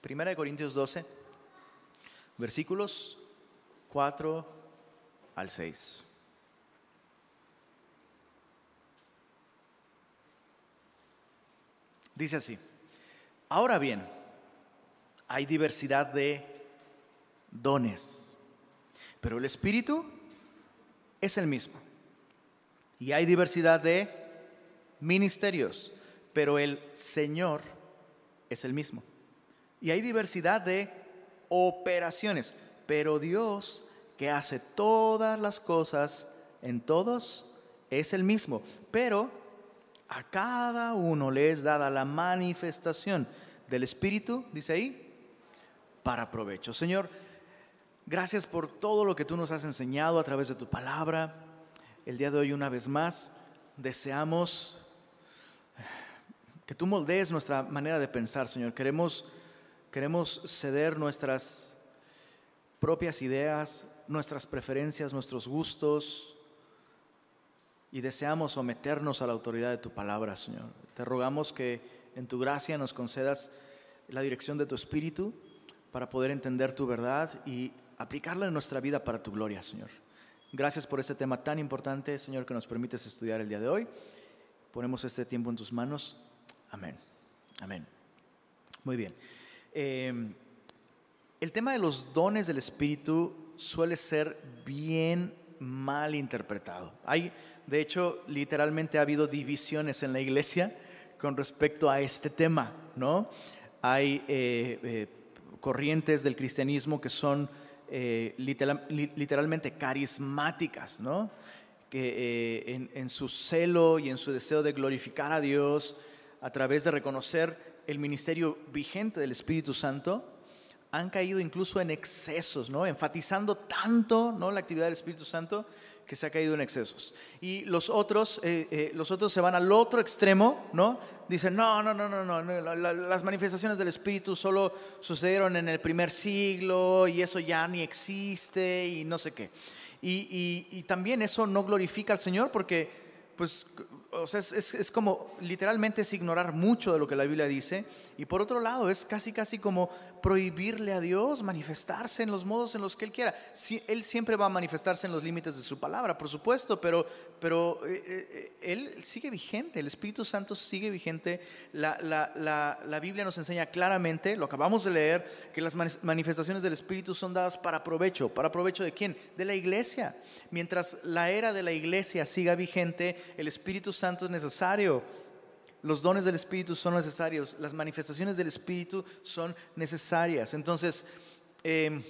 Primera de Corintios 12, versículos 4 al 6. Dice así, ahora bien, hay diversidad de dones, pero el Espíritu es el mismo. Y hay diversidad de ministerios, pero el Señor es el mismo. Y hay diversidad de operaciones, pero Dios que hace todas las cosas en todos es el mismo. Pero a cada uno le es dada la manifestación del Espíritu, dice ahí, para provecho. Señor, gracias por todo lo que tú nos has enseñado a través de tu palabra. El día de hoy una vez más deseamos que tú moldees nuestra manera de pensar, Señor. Queremos, queremos ceder nuestras propias ideas, nuestras preferencias, nuestros gustos, y deseamos someternos a la autoridad de tu palabra, Señor. Te rogamos que en tu gracia nos concedas la dirección de tu Espíritu para poder entender tu verdad y aplicarla en nuestra vida para tu gloria, Señor. Gracias por este tema tan importante, Señor, que nos permites estudiar el día de hoy. Ponemos este tiempo en tus manos. Amén. Amén. Muy bien. Eh, el tema de los dones del Espíritu suele ser bien mal interpretado. Hay de hecho, literalmente ha habido divisiones en la iglesia con respecto a este tema, ¿no? Hay eh, eh, corrientes del cristianismo que son eh, literalmente carismáticas, ¿no? Que en su celo y en su deseo de glorificar a Dios a través de reconocer el ministerio vigente del Espíritu Santo, han caído incluso en excesos, ¿no? Enfatizando tanto, ¿no? La actividad del Espíritu Santo que se ha caído en excesos. Y los otros, eh, eh, los otros se van al otro extremo, ¿no? Dicen, no, no, no, no, no, las manifestaciones del Espíritu solo sucedieron en el primer siglo y eso ya ni existe y no sé qué. Y, y, y también eso no glorifica al Señor porque, pues, o sea, es, como literalmente es ignorar mucho de lo que la Biblia dice. Y por otro lado, es casi, casi como prohibirle a Dios manifestarse en los modos en los que Él quiera. él siempre va a manifestarse en los límites de su palabra, por supuesto, pero, pero eh, eh, Él sigue vigente, el Espíritu Santo sigue vigente. La, la, la, la, Biblia nos enseña claramente, lo acabamos de leer, que las manifestaciones del Espíritu son dadas para provecho. ¿Para provecho de quién? De la iglesia. Mientras la era de la iglesia siga vigente, el Espíritu Santo es necesario. Los dones del Espíritu son necesarios, las manifestaciones del Espíritu son necesarias. Entonces, em,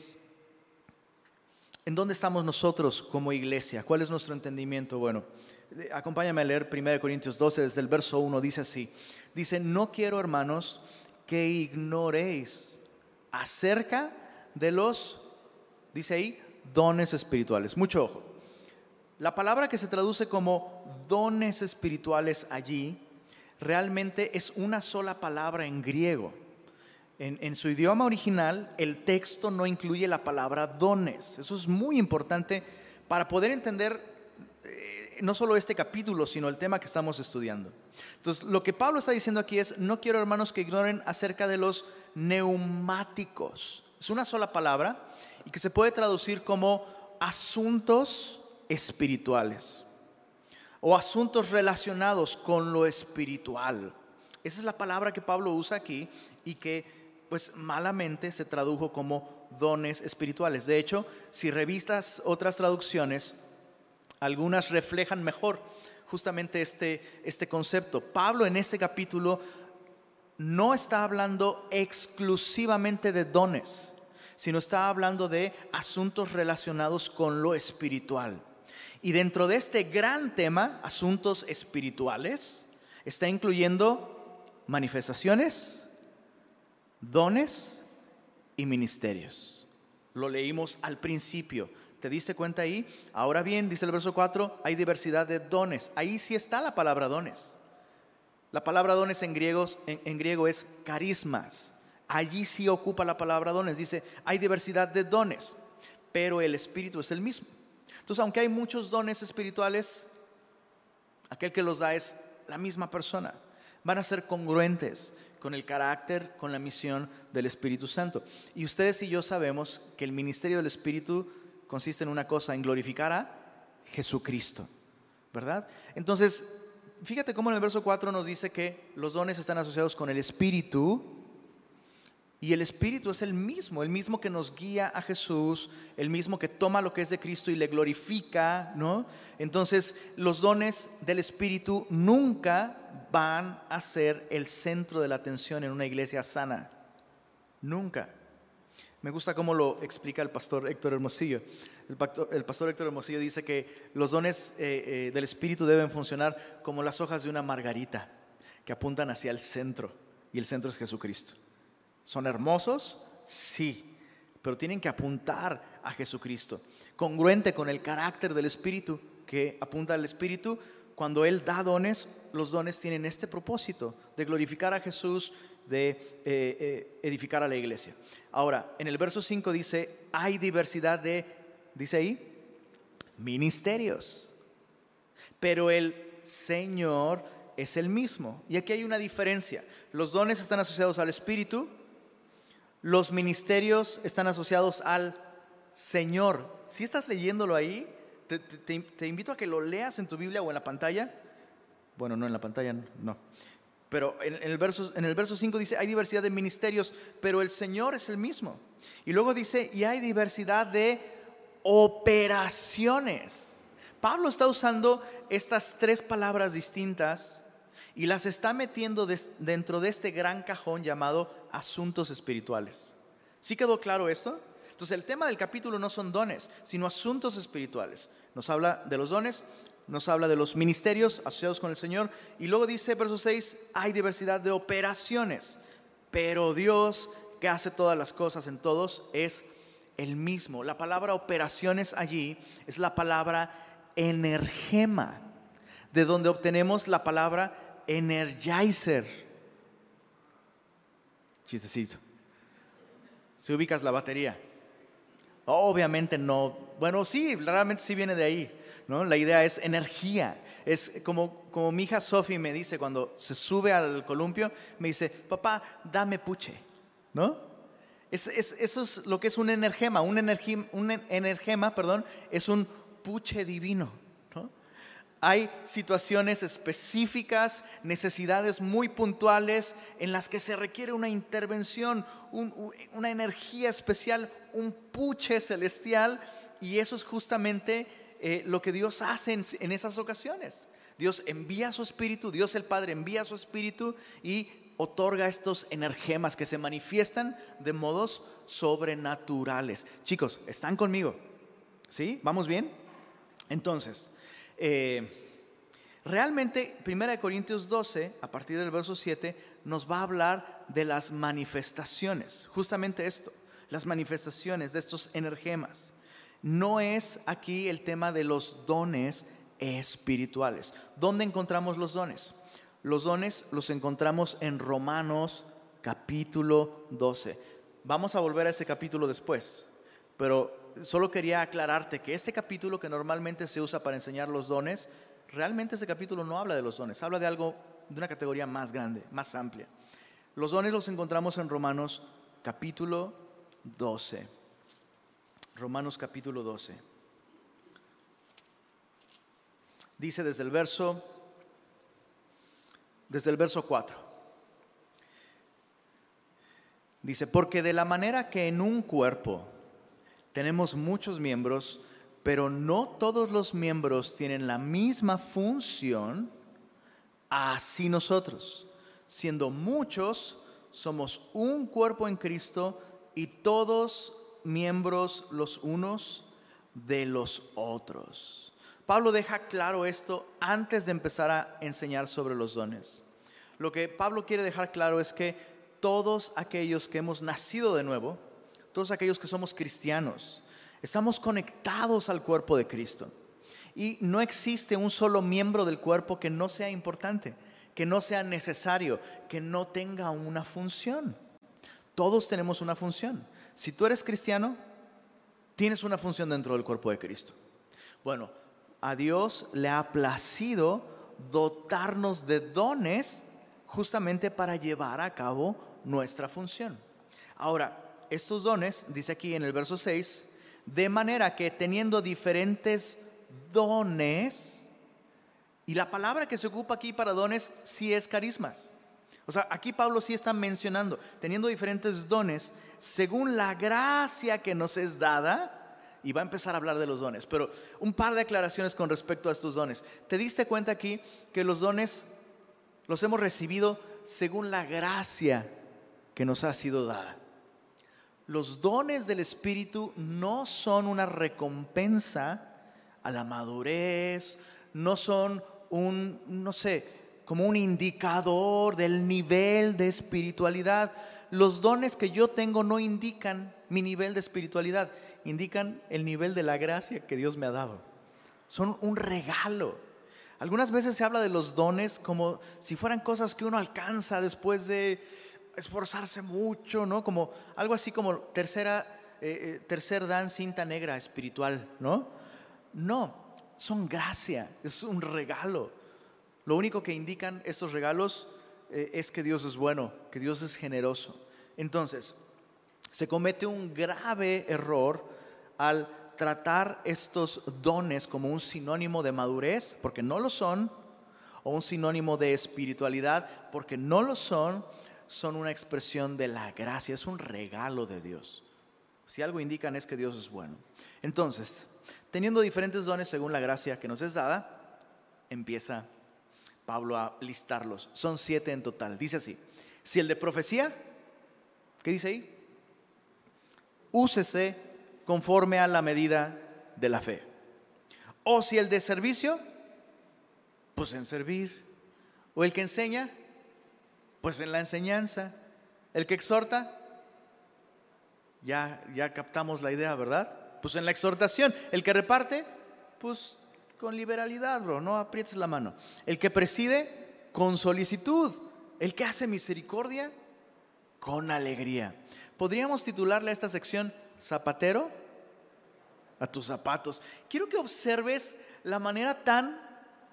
¿en dónde estamos nosotros como iglesia? ¿Cuál es nuestro entendimiento? Bueno, acompáñame a leer 1 Corintios 12, desde el verso 1, dice así. Dice, no quiero hermanos que ignoréis acerca de los, dice ahí, dones espirituales. Mucho ojo. La palabra que se traduce como dones espirituales allí realmente es una sola palabra en griego. En, su idioma original, el texto no incluye la palabra dones. Eso es muy importante para poder entender eh, no solo este capítulo, sino el tema que estamos estudiando. Entonces, lo que Pablo está diciendo aquí es, no quiero hermanos que ignoren acerca de los neumáticos. Es una sola palabra y que se puede traducir como asuntos espirituales o asuntos relacionados con lo espiritual. Esa es la palabra que Pablo usa aquí y que pues malamente se tradujo como dones espirituales. De hecho, si revistas otras traducciones, algunas reflejan mejor justamente este, este concepto. Pablo en este capítulo no está hablando exclusivamente de dones, sino está hablando de asuntos relacionados con lo espiritual. Y dentro de este gran tema, asuntos espirituales, está incluyendo manifestaciones, dones y ministerios. Lo leímos al principio. ¿Te diste cuenta ahí? Ahora bien, dice el verso 4, hay diversidad de dones. Ahí sí está la palabra dones. La palabra dones en, griegos, en, griego es carismas. Allí sí ocupa la palabra dones. Dice, hay diversidad de dones, pero el Espíritu es el mismo. Entonces, aunque hay muchos dones espirituales, aquel que los da es la misma persona. van a ser congruentes con el carácter, con la misión del Espíritu Santo. Y ustedes y yo sabemos que el ministerio del Espíritu consiste en una cosa, en glorificar a Jesucristo, ¿verdad? Entonces, fíjate cómo en el verso 4 nos dice que los dones están asociados con el Espíritu, y el Espíritu es el mismo, el mismo que nos guía a Jesús, el mismo que toma lo que es de Cristo y le glorifica, ¿no? Entonces, los dones del Espíritu nunca van a ser el centro de la atención en una iglesia sana. Nunca. Me gusta cómo lo explica el pastor Héctor Hermosillo. El pastor, Héctor Hermosillo dice que los dones eh, eh, del Espíritu deben funcionar como las hojas de una margarita, que apuntan hacia el centro, y el centro es Jesucristo. ¿Son hermosos? Sí, pero tienen que apuntar a Jesucristo, congruente con el carácter del Espíritu, que apunta al Espíritu. Cuando Él da dones, los dones tienen este propósito de glorificar a Jesús, de eh, edificar a la iglesia. Ahora, en el verso 5 dice, hay diversidad de dice ahí, ministerios. Pero el Señor es el mismo. Y aquí hay una diferencia. Los dones están asociados al Espíritu, los ministerios están asociados al Señor. Si estás leyéndolo ahí, te, invito a que lo leas en tu Biblia o en la pantalla. Bueno, no en la pantalla, no. Pero en, el verso, en el verso 5 dice, hay diversidad de ministerios, pero el Señor es el mismo. Y luego dice, y hay diversidad de operaciones. Pablo está usando estas tres palabras distintas y las está metiendo dentro de este gran cajón llamado asuntos espirituales. ¿Sí quedó claro esto? Entonces el tema del capítulo no son dones, sino asuntos espirituales. Nos habla de los dones, nos habla de los ministerios asociados con el Señor y luego dice, verso 6, hay diversidad de operaciones, pero Dios que hace todas las cosas en todos es el mismo. La palabra operaciones allí es la palabra energema, de donde obtenemos la palabra energizer. Chistecito. Si ubicas la batería. Obviamente no. Bueno, sí, realmente sí viene de ahí. ¿no? La idea es energía. Es como, como mi hija Sophie me dice cuando se sube al columpio, me dice, papá, dame puche. ¿No? eso es lo que es un energema. Un, un energema perdón, es un puche divino. Hay situaciones específicas, necesidades muy puntuales en las que se requiere una intervención, una energía especial, un puche celestial. Y eso es justamente eh, lo que Dios hace en esas ocasiones. Dios envía su espíritu, Dios el Padre envía su espíritu y otorga estos energemas que se manifiestan de modos sobrenaturales. Chicos, ¿están conmigo? ¿Sí? ¿Vamos bien? Entonces, eh, realmente 1 Corintios 12, a partir del verso 7, nos va a hablar de las manifestaciones, justamente esto, las manifestaciones de estos energemas. No es aquí el tema de los dones espirituales. ¿Dónde encontramos los dones? Los dones los encontramos en Romanos capítulo 12. Vamos a volver a ese capítulo después, pero solo quería aclararte que este capítulo que normalmente se usa para enseñar los dones, realmente ese capítulo no habla de los dones, habla de algo, de una categoría más grande, más amplia. Los dones los encontramos en Romanos capítulo 12. Romanos capítulo 12. Dice desde el verso desde el verso 4. Dice, porque de la manera que en un cuerpo tenemos muchos miembros, pero no todos los miembros tienen la misma función, así nosotros, siendo muchos, somos un cuerpo en Cristo y todos miembros los unos de los otros. Pablo deja claro esto antes de empezar a enseñar sobre los dones. Lo que Pablo quiere dejar claro es que todos aquellos que hemos nacido de nuevo, todos aquellos que somos cristianos, estamos conectados al cuerpo de Cristo. Y no existe un solo miembro del cuerpo que no sea importante, que no sea necesario, que no tenga una función. Todos tenemos una función. Si tú eres cristiano, tienes una función dentro del cuerpo de Cristo. Bueno, a Dios le ha placido dotarnos de dones justamente para llevar a cabo nuestra función. Ahora, estos dones, dice aquí en el verso 6, de manera que teniendo diferentes dones, y la palabra que se ocupa aquí para dones sí es carismas. O sea, aquí Pablo sí está mencionando, teniendo diferentes dones, según la gracia que nos es dada, y va a empezar a hablar de los dones, pero un par de aclaraciones con respecto a estos dones. ¿Te diste cuenta aquí que los dones los hemos recibido según la gracia que nos ha sido dada? Los dones del Espíritu no son una recompensa a la madurez, no son un, no sé, como un indicador del nivel de espiritualidad. Los dones que yo tengo no indican mi nivel de espiritualidad, indican el nivel de la gracia que Dios me ha dado. Son un regalo. Algunas veces se habla de los dones como si fueran cosas que uno alcanza después de esforzarse mucho, ¿no? Como algo así como tercera, eh, eh, tercer dan cinta negra espiritual, ¿no? No, son gracia, es un regalo. Lo único que indican estos regalos eh, es que Dios es bueno, que Dios es generoso. Entonces, se comete un grave error al tratar estos dones como un sinónimo de madurez, porque no lo son, o un sinónimo de espiritualidad, porque no lo son, son una expresión de la gracia, es un regalo de Dios. Si algo indican es que Dios es bueno. Entonces, teniendo diferentes dones según la gracia que nos es dada, empieza Pablo a listarlos. Son siete en total. Dice así, si el de profecía, ¿qué dice ahí? Úsese conforme a la medida de la fe. O si el de servicio, pues en servir. O el que enseña, pues en la enseñanza. El que exhorta, ya, ya captamos la idea, ¿verdad? Pues en la exhortación. El que reparte, pues con liberalidad, bro, no aprietes la mano. El que preside, con solicitud. El que hace misericordia, con alegría. Podríamos titularle a esta sección Zapatero a tus zapatos. Quiero que observes la manera tan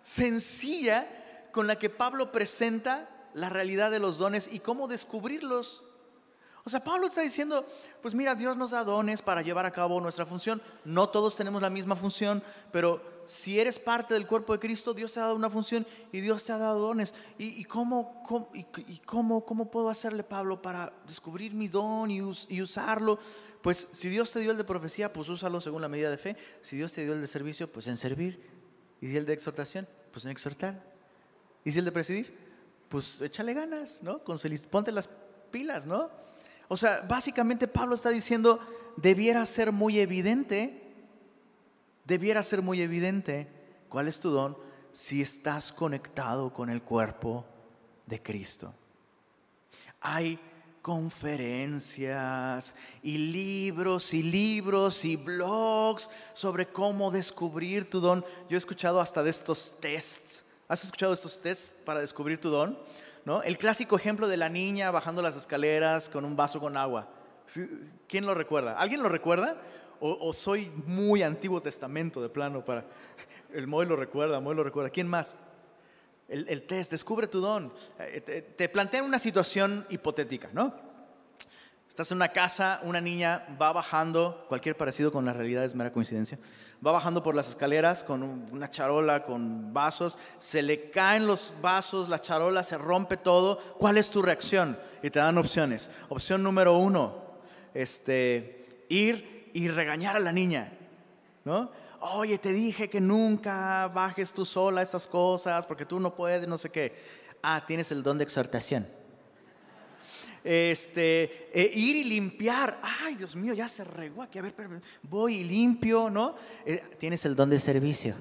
sencilla con la que Pablo presenta la realidad de los dones y cómo descubrirlos. O sea, Pablo está diciendo, pues mira, Dios nos da dones para llevar a cabo nuestra función. No todos tenemos la misma función, pero si eres parte del cuerpo de Cristo, Dios te ha dado una función y Dios te ha dado dones. ¿Y, cómo, y, cómo, cómo, puedo hacerle, Pablo, para descubrir mi don y, y usarlo? Pues si Dios te dio el de profecía, pues úsalo según la medida de fe. Si Dios te dio el de servicio, pues en servir. Y si el de exhortación, pues en exhortar. Y si el de presidir, pues échale ganas, ¿no? Ponte las pilas, ¿no? O sea, básicamente Pablo está diciendo, debiera ser muy evidente, debiera ser muy evidente cuál es tu don si estás conectado con el cuerpo de Cristo. Hay conferencias y libros y libros y blogs sobre cómo descubrir tu don. Yo he escuchado hasta de estos tests. ¿Has escuchado estos tests para descubrir tu don? El clásico ejemplo de la niña bajando las escaleras con un vaso con agua. ¿Quién lo recuerda? ¿Alguien lo recuerda? O, soy muy antiguo testamento de plano para... El Moy lo recuerda, Moy lo recuerda. ¿Quién más? El, test, descubre tu don. Eh, te, te plantean una situación hipotética, ¿no? Estás en una casa, una niña va bajando, cualquier parecido con la realidad es mera coincidencia va bajando por las escaleras con una charola, con vasos, se le caen los vasos, la charola se rompe todo. ¿Cuál es tu reacción? Y te dan opciones. Opción número uno, este, ir y regañar a la niña, ¿no? Oye, te dije que nunca bajes tú sola estas cosas porque tú no puedes, no sé qué. Ah, tienes el don de exhortación este, eh, ir y limpiar. Ay, Dios mío, ya se regó aquí. A ver, voy y limpio, ¿no? Eh, tienes el don de servicio.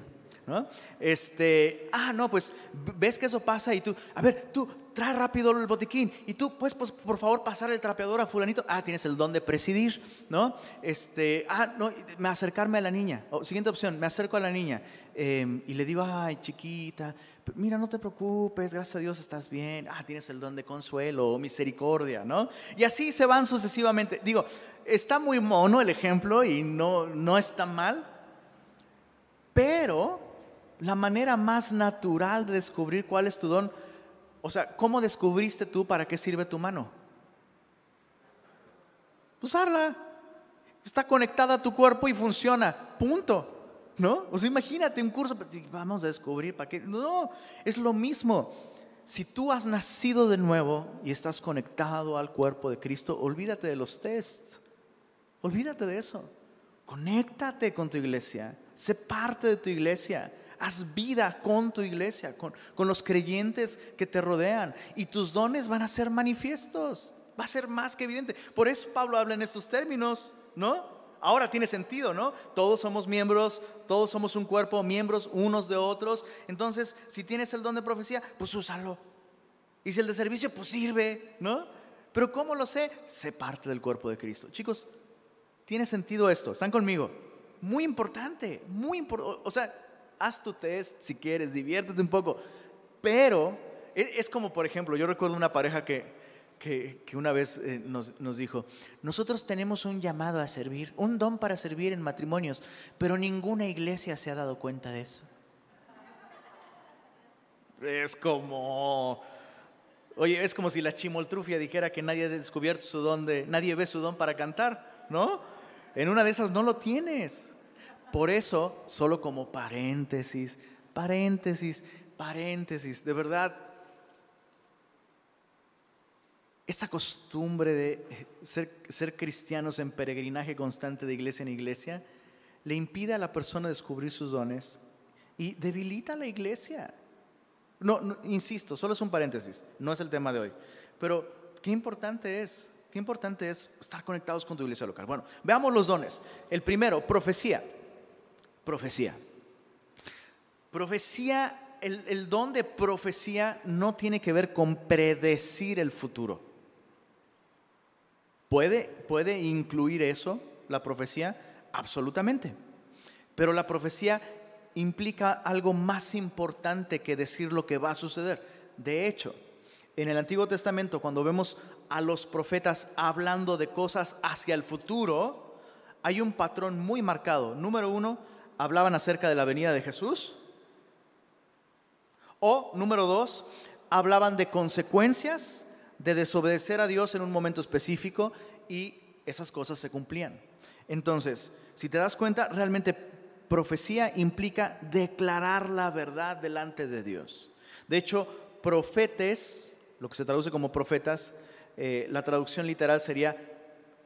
¿No? Este, ah, no, pues ves que eso pasa y tú, a ver, tú trae rápido el botiquín y tú, pues, pues, por favor, pasar el trapeador a fulanito. Ah, tienes el don de presidir, ¿no? Este, ah, no, me acercarme a la niña. siguiente opción, me acerco a la niña em, y le digo, ay, chiquita, mira, no te preocupes, gracias a Dios estás bien, ah, tienes el don de consuelo o misericordia, ¿no? Y así se van sucesivamente. Digo, está muy mono el ejemplo y no, no está mal, pero la manera más natural de descubrir cuál es tu don, O sea, ¿cómo descubriste tú para qué sirve tu mano? Usarla. Está conectada a tu cuerpo y funciona. Punto. ¿No? O sea, imagínate un curso, vamos a descubrir para qué. No, es lo mismo. Si tú has nacido de nuevo y estás conectado al cuerpo de Cristo, olvídate de los tests. Olvídate de eso. Conéctate con tu iglesia. Sé parte de tu iglesia. Haz vida con tu iglesia, con, con los creyentes que te rodean. Y tus dones van a ser manifiestos. Va a ser más que evidente. Por eso Pablo habla en estos términos, ¿no? Ahora tiene sentido, ¿no? Todos somos miembros, todos somos un cuerpo, miembros unos de otros. Entonces, si tienes el don de profecía, pues úsalo. Y si el de servicio, pues sirve, ¿no? Pero ¿cómo lo sé? Sé parte del cuerpo de Cristo. Chicos, tiene sentido esto. ¿Están conmigo? Muy importante, muy importante. O sea, haz tu test si quieres, diviértete un poco. Pero e, es como, por ejemplo, yo recuerdo una pareja que que, una vez eh, nos, dijo, nosotros tenemos un llamado a servir, un don para servir en matrimonios, pero ninguna iglesia se ha dado cuenta de eso. Es como, oye, es como si la chimoltrufia dijera que nadie ha descubierto su don de, nadie ve su don para cantar, ¿no? En una de esas no lo tienes. Por eso, solo como paréntesis, paréntesis, paréntesis, de verdad, esta costumbre de eh, ser, cristianos en peregrinaje constante de iglesia en iglesia le impide a la persona descubrir sus dones y debilita la iglesia. No, insisto, solo es un paréntesis, no es el tema de hoy. Pero qué importante es, qué importante es estar conectados con tu iglesia local. Bueno, veamos los dones. El primero, profecía. Profecía. Profecía, el don de profecía no tiene que ver con predecir el futuro. ¿Puede, incluir eso, la profecía? Absolutamente. Pero la profecía implica algo más importante que decir lo que va a suceder. De hecho, en el Antiguo Testamento, cuando vemos a los profetas hablando de cosas hacia el futuro, hay un patrón muy marcado. Número uno, hablaban acerca de la venida de Jesús. O, número dos, hablaban de consecuencias de desobedecer a Dios en un momento específico y esas cosas se cumplían. Entonces, si te das cuenta, realmente profecía implica declarar la verdad delante de Dios. De hecho, profetes, lo que se traduce como profetas, eh, la traducción literal sería eh,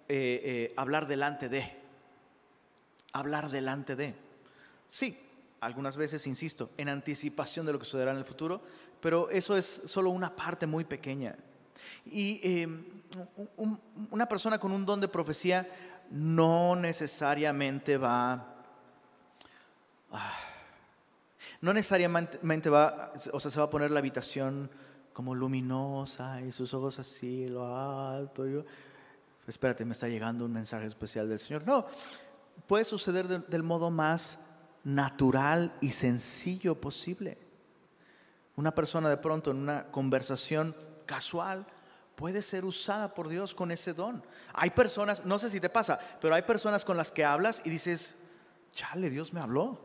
eh, hablar delante de. Hablar delante de. Sí, algunas veces, insisto, en anticipación de lo que sucederá en el futuro, pero eso es solo una parte muy pequeña. Y em, una persona con un don de profecía no necesariamente va... Ah, no necesariamente va, o sea, se va a poner la habitación como luminosa y sus ojos así, lo alto. espérate, me está llegando un mensaje especial del Señor. No, puede suceder del modo más natural y sencillo posible. Una persona de pronto en una conversación casual puede ser usada por Dios con ese don. Hay personas, no sé si te pasa, pero hay personas con las que hablas y dices, chale, Dios me habló.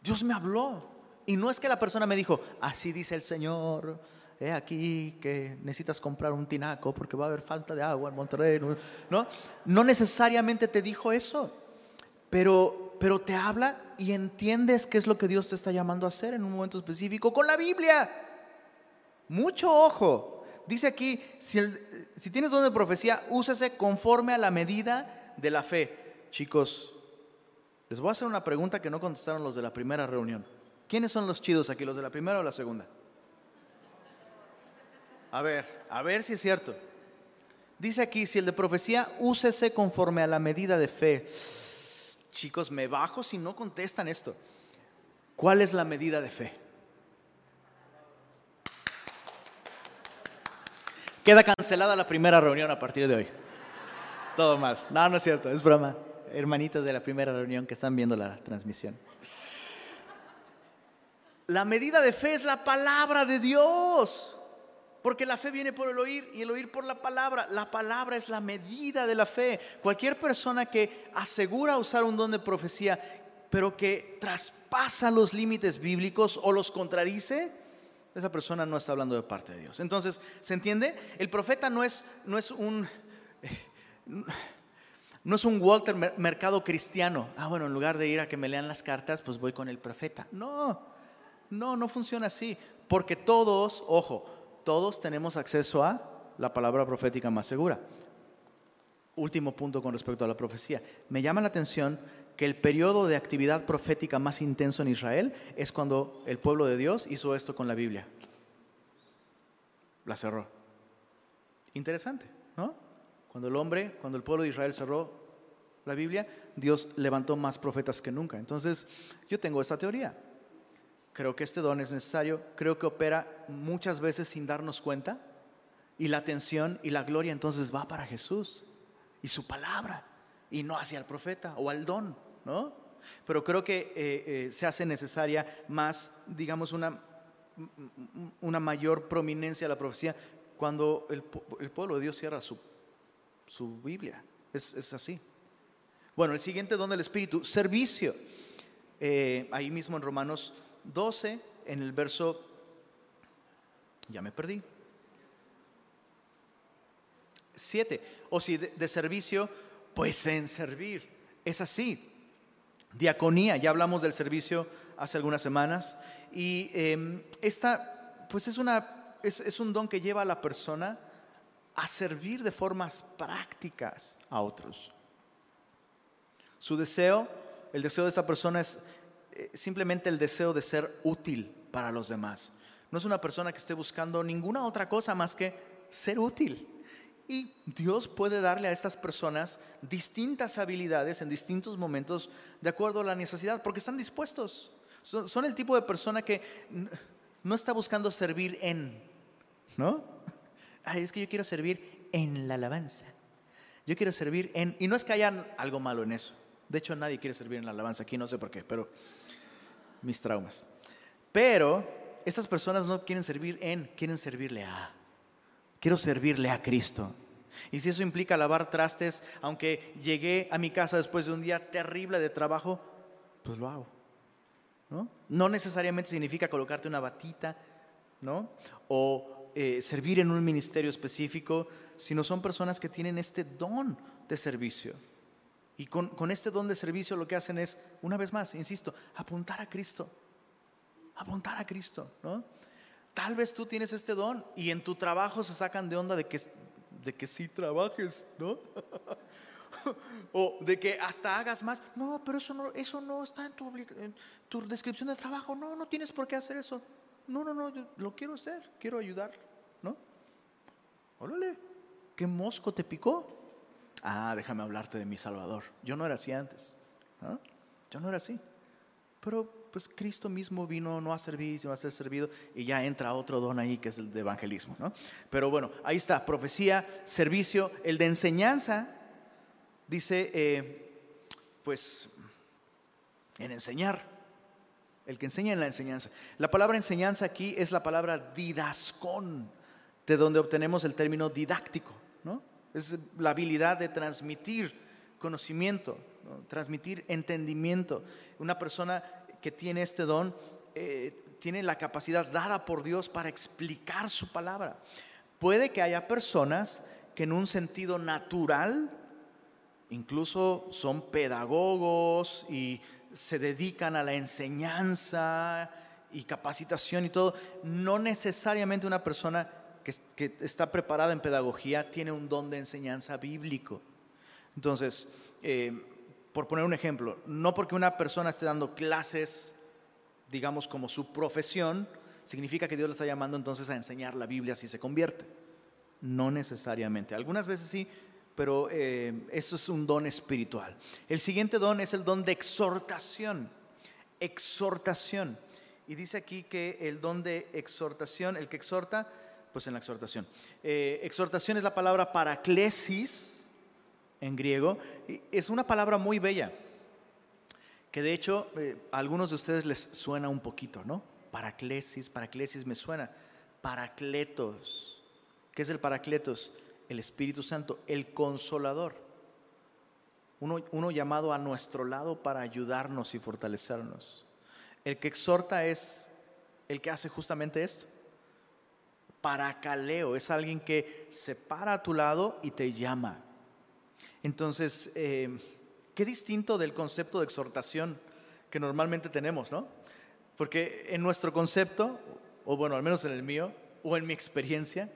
Dios me habló. Y no es que la persona me dijo, así dice el Señor, he aquí que necesitas comprar un tinaco porque va a haber falta de agua en Monterrey. No, no necesariamente te dijo eso, pero, pero te habla y entiendes qué es lo que Dios te está llamando a hacer en un momento específico con la Biblia. Mucho ojo. Dice aquí, si, tienes don de profecía, úsese conforme a la medida de la fe. Chicos, les voy a hacer una pregunta que no contestaron los de la primera reunión. ¿Quiénes son los chidos aquí, los de la primera o la segunda? A ver, a ver si es cierto. Dice aquí, si el de profecía, úsese conforme a la medida de fe. Chicos, me bajo si no contestan esto. ¿Cuál es la medida de fe? Queda cancelada la primera reunión a partir de hoy. Todo mal. No, no es cierto, es broma. Hermanitos de la primera reunión que están viendo la transmisión. La medida de fe es la palabra de Dios. Porque la fe viene por el oír y el oír por la palabra. La palabra es la medida de la fe. Cualquier persona que asegura usar un don de profecía, pero que traspasa los límites bíblicos o los contradice, esa persona no está hablando de parte de Dios. Entonces, ¿se entiende? El profeta no es, no es un... No es un Walter Mercado cristiano. Ah, bueno, en lugar de ir a que me lean las cartas, pues voy con el profeta. No, no, no funciona así. Porque todos, ojo, todos tenemos acceso a la palabra profética más segura. Último punto con respecto a la profecía. Me llama la atención que el periodo de actividad profética más intenso en Israel es cuando el pueblo de Dios hizo esto con la Biblia. La cerró. Interesante, ¿no? Cuando el hombre, cuando el pueblo de Israel cerró la Biblia, Dios levantó más profetas que nunca. Entonces, yo tengo esta teoría. Creo que este don es necesario, creo que opera muchas veces sin darnos cuenta y la atención y la gloria entonces va para Jesús y su palabra y no hacia el profeta o al don. ¿no? Pero creo que eh, eh, se hace necesaria más, digamos, una, una mayor prominencia a la profecía cuando el, pueblo de Dios cierra su, su Biblia. Es, así. Bueno, el siguiente don del Espíritu, servicio. Eh, ahí mismo en Romanos 12, en el verso, ya me perdí. 7. O si de servicio, pues en servir. Es así. Diaconía, ya hablamos del servicio hace algunas semanas, y em, esta, pues es, una, es, un don que lleva a la persona a servir de formas prácticas a otros. Su deseo, el deseo de esta persona es eh, simplemente el deseo de ser útil para los demás. No es una persona que esté buscando ninguna otra cosa más que ser útil. Y Dios puede darle a estas personas distintas habilidades en distintos momentos de acuerdo a la necesidad, porque están dispuestos. Son, el tipo de persona que no está buscando servir en, ¿no? es que yo quiero servir en la alabanza. Yo quiero servir en... Y no es que haya algo malo en eso. De hecho, nadie quiere servir en la alabanza aquí, no sé por qué, pero mis traumas. Pero estas personas no quieren servir en, quieren servirle a. Quiero servirle a Cristo. Y si eso implica lavar trastes, aunque llegué a mi casa después de un día terrible de trabajo, pues lo hago. ¿no? necesariamente significa colocarte una batita, ¿no? O eh, servir en un ministerio específico, sino son personas que tienen este don de servicio. Y con, con este don de servicio lo que hacen es, una vez más, insisto, apuntar a Cristo. Apuntar a Cristo, ¿no? Tal vez tú tienes este don y en tu trabajo se sacan de onda de que, de que sí trabajes, ¿no? o de que hasta hagas más. No, pero eso no, eso no está en tu, tu descripción de trabajo. No, no tienes por qué hacer eso. No, no, no, yo lo quiero hacer, quiero ayudar, ¿no? Órale, ¿qué mosco te picó? Ah, déjame hablarte de mi Salvador. Yo no era así antes. Yo no era así. Pero pues Cristo mismo vino no a servir, sino a ser servido, y ya entra otro don ahí que es el de evangelismo. ¿no? Pero bueno, ahí está, profecía, servicio, el de enseñanza, dice, eh, pues, en enseñar, el que enseña en la enseñanza. La palabra enseñanza aquí es la palabra didascón, de donde obtenemos el término didáctico, ¿no? Es la habilidad de transmitir conocimiento, transmitir entendimiento. Una persona que tiene este don eh, tiene la capacidad dada por Dios para explicar su palabra. Puede que haya personas que en un sentido natural, incluso son pedagogos y se dedican a la enseñanza y capacitación y todo. No necesariamente una persona que, está preparada en pedagogía tiene un don de enseñanza bíblico. Entonces, eh, por poner un ejemplo, no porque una persona esté dando clases, digamos, como su profesión, significa que Dios le está llamando entonces a enseñar la Biblia si se convierte. No necesariamente. Algunas veces sí, pero eh, eso es un don espiritual. El siguiente don es el don de exhortación. Exhortación. Y dice aquí que el don de exhortación, el que exhorta, pues en la exhortación. Eh, exhortación es la palabra paraclesis en griego. Es una palabra muy bella, que de hecho eh, a algunos de ustedes les suena un poquito, ¿no? Paraclesis, paraclesis me suena. Paracletos. ¿Qué es el paracletos? El Espíritu Santo, el consolador. Uno, uno llamado a nuestro lado para ayudarnos y fortalecernos. El que exhorta es el que hace justamente esto. Paracaleo es alguien que se para a tu lado y te llama. Entonces, eh, qué distinto del concepto de exhortación que normalmente tenemos, ¿no? Porque en nuestro concepto, o bueno, al menos en el mío, o en mi experiencia,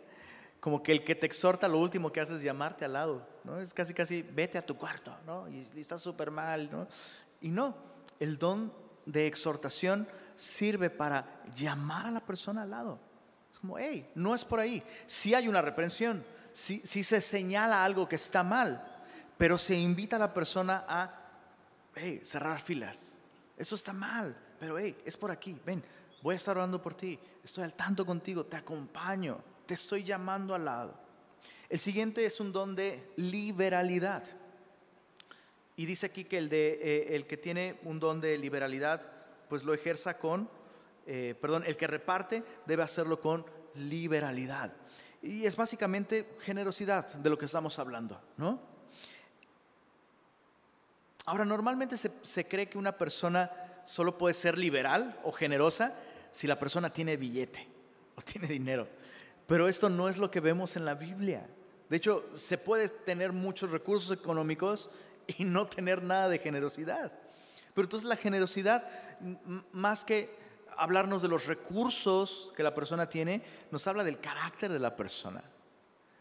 como que el que te exhorta lo último que hace es llamarte al lado, ¿no? Es casi, casi, vete a tu cuarto, ¿no? Y, y estás súper mal, ¿no? Y no, el don de exhortación sirve para llamar a la persona al lado. Es como, hey, no es por ahí. Si hay una reprensión, si, se señala algo que está mal, pero se invita a la persona a cerrar filas. Eso está mal, pero hey, es por aquí. Ven, voy a estar orando por ti. Estoy al tanto contigo, te acompaño, te estoy llamando al lado. El siguiente es un don de liberalidad. Y dice aquí que el, de, eh, el que tiene un don de liberalidad, pues lo ejerza con, eh, perdón, el que reparte debe hacerlo con liberalidad. Y es básicamente generosidad de lo que estamos hablando, ¿no? Ahora, normalmente se, se cree que una persona solo puede ser liberal o generosa si la persona tiene billete o tiene dinero. Pero esto no es lo que vemos en la Biblia. De hecho, se puede tener muchos recursos económicos y no tener nada de generosidad. Pero entonces la generosidad, más que hablarnos de los recursos que la persona tiene, nos habla del carácter de la persona.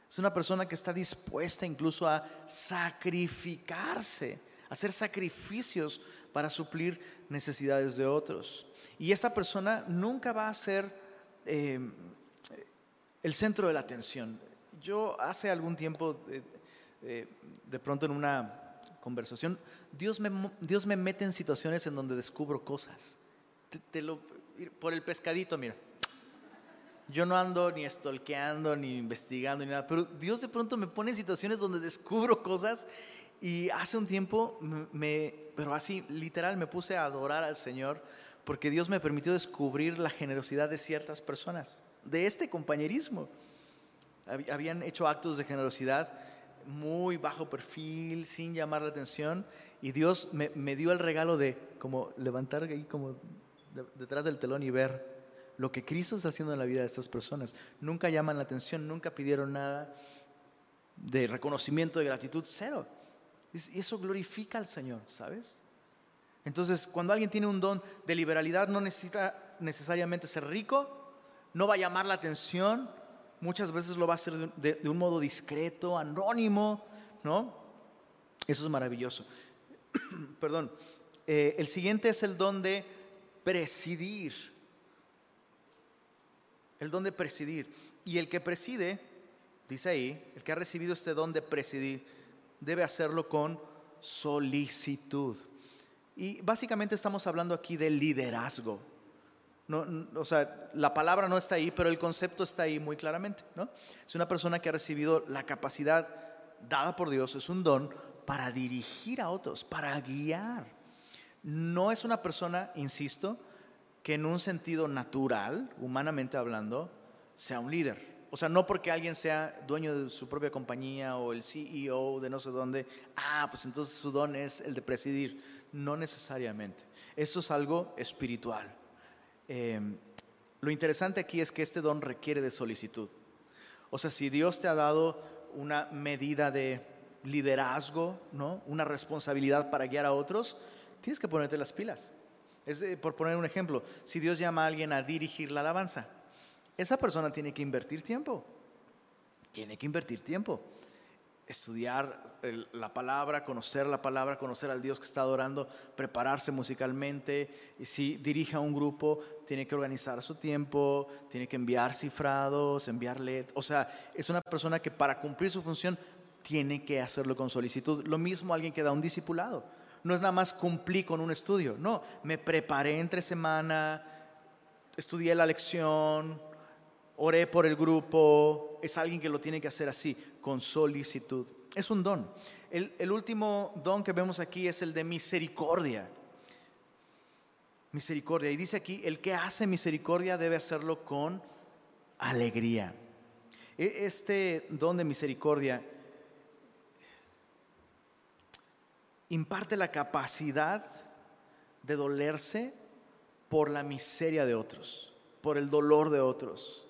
Es una persona que está dispuesta incluso a sacrificarse, hacer sacrificios para suplir necesidades de otros. Y esta persona nunca va a ser eh, el centro de la atención. Yo hace algún tiempo, eh, eh, de pronto en una conversación, Dios me, Dios me mete en situaciones en donde descubro cosas. Por el pescadito, mira. Yo no ando ni estolqueando, ni investigando, ni nada, pero Dios de pronto me pone en situaciones donde descubro cosas y hace un tiempo, pero así literal, me puse a adorar al Señor porque Dios me permitió descubrir la generosidad de ciertas personas, de este compañerismo. Habían hecho actos de generosidad muy bajo perfil, sin llamar la atención, y Dios me, dio el regalo de como levantar ahí como detrás del telón y ver lo que Cristo está haciendo en la vida de estas personas. Nunca llaman la atención, nunca pidieron nada de reconocimiento, de gratitud, cero. Y eso glorifica al Señor, ¿sabes? Entonces, cuando alguien tiene un don de liberalidad, no necesita necesariamente ser rico, no va a llamar la atención, muchas veces lo va a hacer de, un modo discreto, anónimo, ¿no? Eso es maravilloso. Perdón. Eh, el siguiente es el don de presidir. El don de presidir. Y el que preside, dice ahí, el que ha recibido este don de presidir, debe hacerlo con solicitud. Y básicamente estamos hablando aquí de liderazgo. O sea, la palabra no está ahí, pero el concepto está ahí muy claramente. Es una persona que ha recibido la capacidad dada por Dios, es un don para dirigir a otros, para guiar. No es una persona, insisto, que en un sentido natural, humanamente hablando, sea un líder. O sea, no porque alguien sea dueño de su propia compañía o el CEO de no sé dónde, ah, pues entonces su don es el de presidir. No necesariamente. Eso es algo espiritual. Em, lo interesante aquí es que este don requiere de solicitud. O sea, si Dios te ha dado una medida de liderazgo, ¿no? una responsabilidad para guiar a otros, tienes que ponerte las pilas. Es, por poner un ejemplo, si Dios llama a alguien a dirigir la alabanza, esa persona tiene que invertir tiempo. Tiene que invertir tiempo. Estudiar la palabra, conocer la palabra, conocer al Dios que está adorando, prepararse musicalmente. Y si dirige a un grupo, tiene que organizar su tiempo, tiene que enviar cifrados, enviarle. O sea, es una persona que para cumplir su función tiene que hacerlo con solicitud. Lo mismo alguien que da un discipulado. No es nada más cumplir con un estudio. No, me preparé entre semana, estudié la lección, oré por el grupo, es alguien que lo tiene que hacer así, con solicitud. Es un don. El, último don que vemos aquí es el de misericordia. Misericordia. Y dice aquí, el que hace misericordia debe hacerlo con alegría. E, este don de misericordia imparte la capacidad de dolerse por la miseria de otros, por el dolor de otros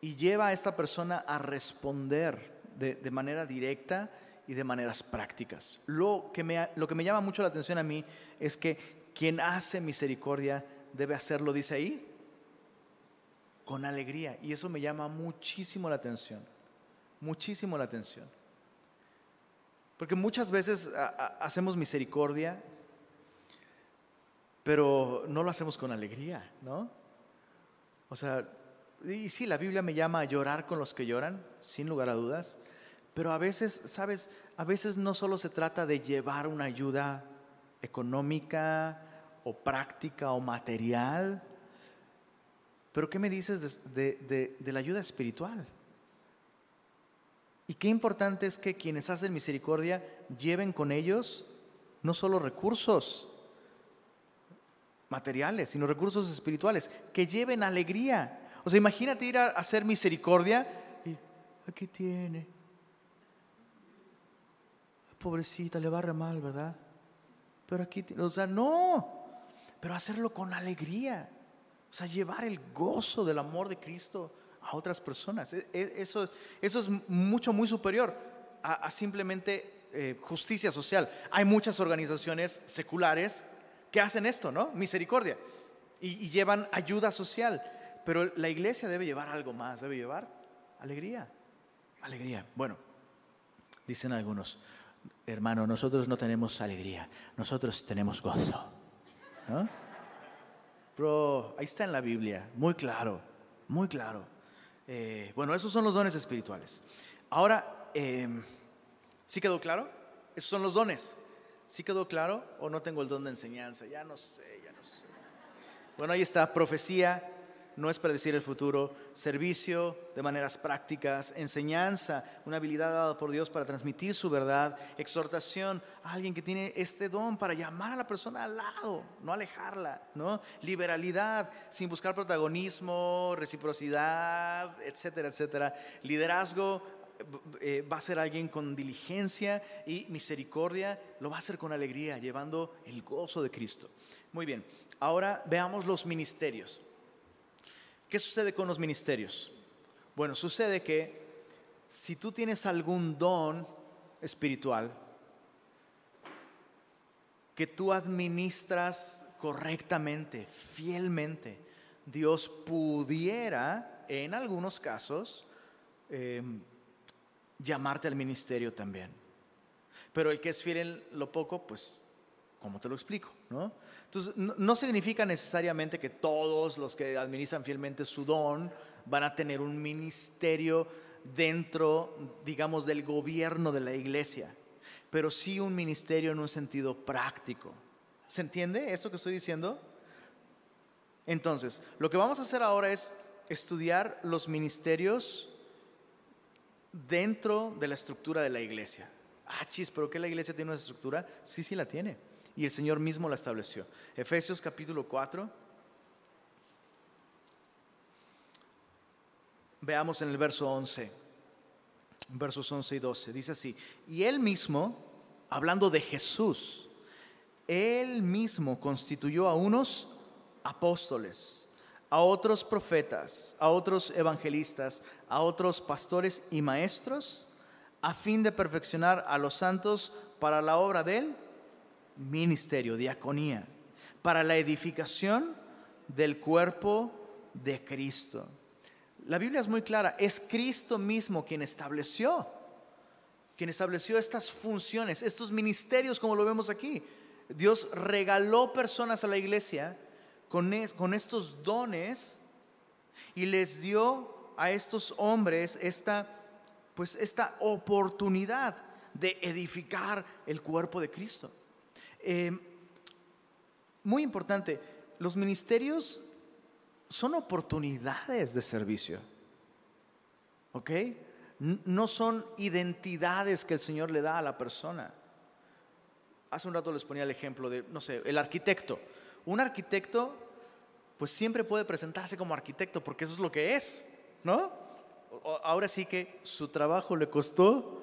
y lleva a esta persona a responder de, de manera directa y de maneras prácticas. Lo que, me, lo que me llama mucho la atención a mí es que quien hace misericordia debe hacerlo, dice ahí, con alegría. Y eso me llama muchísimo la atención, muchísimo la atención. Porque muchas veces hacemos misericordia, pero no lo hacemos con alegría, ¿no? O sea, y sí, la Biblia me llama a llorar con los que lloran, sin lugar a dudas, pero a veces, ¿sabes? A veces no solo se trata de llevar una ayuda económica o práctica o material, pero ¿qué me dices de, la ayuda espiritual? Y qué importante es que quienes hacen misericordia lleven con ellos no solo recursos materiales, sino recursos espirituales, que lleven alegría. O sea, imagínate ir a hacer misericordia y aquí tiene, pobrecita, le re mal, ¿verdad? Pero aquí, o sea, no, pero hacerlo con alegría. O sea, llevar el gozo del amor de Cristo a otras personas. E, e, eso, eso es mucho, muy superior a, simplemente eh, justicia social. Hay muchas organizaciones seculares que hacen esto, ¿no? Misericordia. Y, y llevan ayuda social. Pero la iglesia debe llevar algo más, debe llevar alegría. Alegría. Bueno, dicen algunos, hermano, nosotros no tenemos alegría, nosotros tenemos gozo. ¿No? Pero ahí está en la Biblia, muy claro, muy claro. Eh, bueno, esos son los dones espirituales. Ahora, em, ¿sí quedó claro? Esos son los dones. ¿Sí quedó claro o no tengo el don de enseñanza? Ya no sé, ya no sé. Bueno, ahí está, profecía, no es predecir el futuro, servicio de maneras prácticas, enseñanza, una habilidad dada por Dios para transmitir su verdad, exhortación, alguien que tiene este don para llamar a la persona al lado, no alejarla, ¿no? Liberalidad, sin buscar protagonismo, reciprocidad, etcétera, etcétera. Liderazgo, eh, va a ser alguien con diligencia y misericordia, lo va a hacer con alegría, llevando el gozo de Cristo. Muy bien, ahora veamos los ministerios. ¿Qué sucede con los ministerios? Bueno, sucede que si tú tienes algún don espiritual que tú administras correctamente, fielmente, Dios pudiera, en algunos casos, em, llamarte al ministerio también. Pero el que es fiel en lo poco, pues, ¿cómo te lo explico? ¿no? Entonces, no, significa necesariamente que todos los que administran fielmente su don van a tener un ministerio dentro, digamos, del gobierno de la iglesia, pero sí un ministerio en un sentido práctico. ¿Se entiende esto que estoy diciendo? Entonces, lo que vamos a hacer ahora es estudiar los ministerios dentro de la estructura de la iglesia. Ah, chis, pero ¿qué la iglesia tiene una estructura? Sí, sí la tiene y el Señor mismo la estableció. Efesios capítulo 4. Veamos en el verso 11, versos 11 y 12. Dice así, y él mismo, hablando de Jesús, él mismo constituyó a unos apóstoles, a otros profetas, a otros evangelistas, a otros pastores y maestros, a fin de perfeccionar a los santos para la obra de él ministerio, diaconía, para la edificación del cuerpo de Cristo. La Biblia es muy clara, es Cristo mismo quien estableció, quien estableció estas funciones, estos ministerios como lo vemos aquí. Dios regaló personas a la iglesia con, con estos dones y les dio a estos hombres esta, pues esta oportunidad de edificar el cuerpo de Cristo. Eh, muy importante, los ministerios son oportunidades de servicio. ¿Ok? No son identidades que el Señor le da a la persona. Hace un rato les ponía el ejemplo de, no sé, el arquitecto. Un arquitecto, pues siempre puede presentarse como arquitecto porque eso es lo que es, ¿no? Ahora sí que su trabajo le costó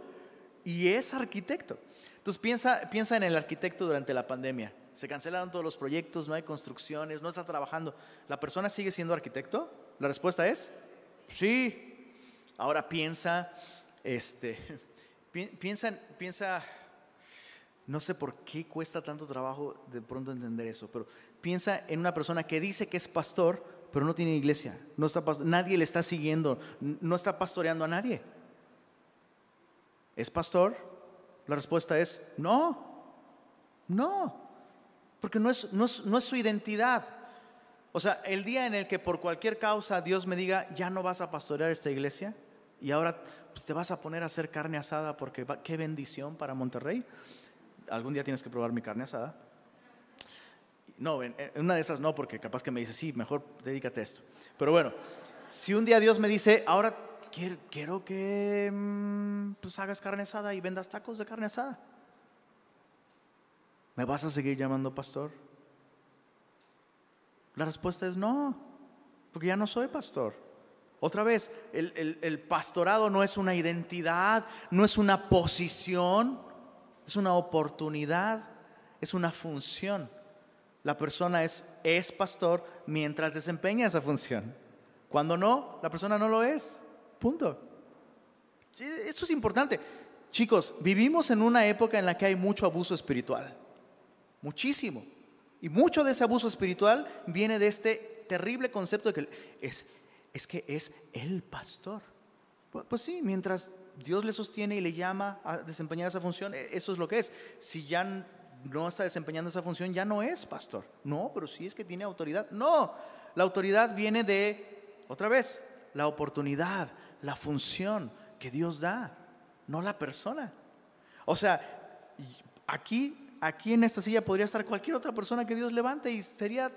y es arquitecto. Entonces piensa, piensa en el arquitecto durante la pandemia. Se cancelaron todos los proyectos, no hay construcciones, no está trabajando. ¿La persona sigue siendo arquitecto? La respuesta es sí. Ahora piensa, este, piensa, piensa, no sé por qué cuesta tanto trabajo de pronto entender eso, pero piensa en una persona que dice que es pastor, pero no tiene iglesia, no está, nadie le está siguiendo, no está pastoreando a nadie. ¿Es pastor? La respuesta es no, no, porque no es, no es, su identidad. O sea, el día en el que por cualquier causa Dios me diga, ya no vas a pastorear esta iglesia y ahora pues, te vas a poner a hacer carne asada porque qué bendición para Monterrey. Algún día tienes que probar mi carne asada. No, en, una de esas no, porque capaz que me dice, sí, mejor dedícate a esto. Pero bueno, si un día Dios me dice, ahora quiero, que mm, pues hagas carne asada y vendas tacos de carne asada, ¿me vas a seguir llamando pastor? La respuesta es no, porque ya no soy pastor. Otra vez, el pastorado no es una identidad, no es una posición, es una oportunidad, es una función la persona es, es pastor mientras desempeña esa función. Cuando no, la persona no lo es. Punto. Esto es importante. Chicos, vivimos en una época en la que hay mucho abuso espiritual. Muchísimo. Y mucho de ese abuso espiritual viene de este terrible concepto de que es, es que es el pastor. Pues, pues sí, mientras Dios le sostiene y le llama a desempeñar esa función, e, eso es lo que es. Si ya no está desempeñando esa función, ya no es pastor. No, pero sí es que tiene autoridad. No, la autoridad viene de, otra vez, la oportunidad, la función que Dios da, no la persona. O sea, aquí, aquí en esta silla podría estar cualquier otra persona que Dios levante y sería,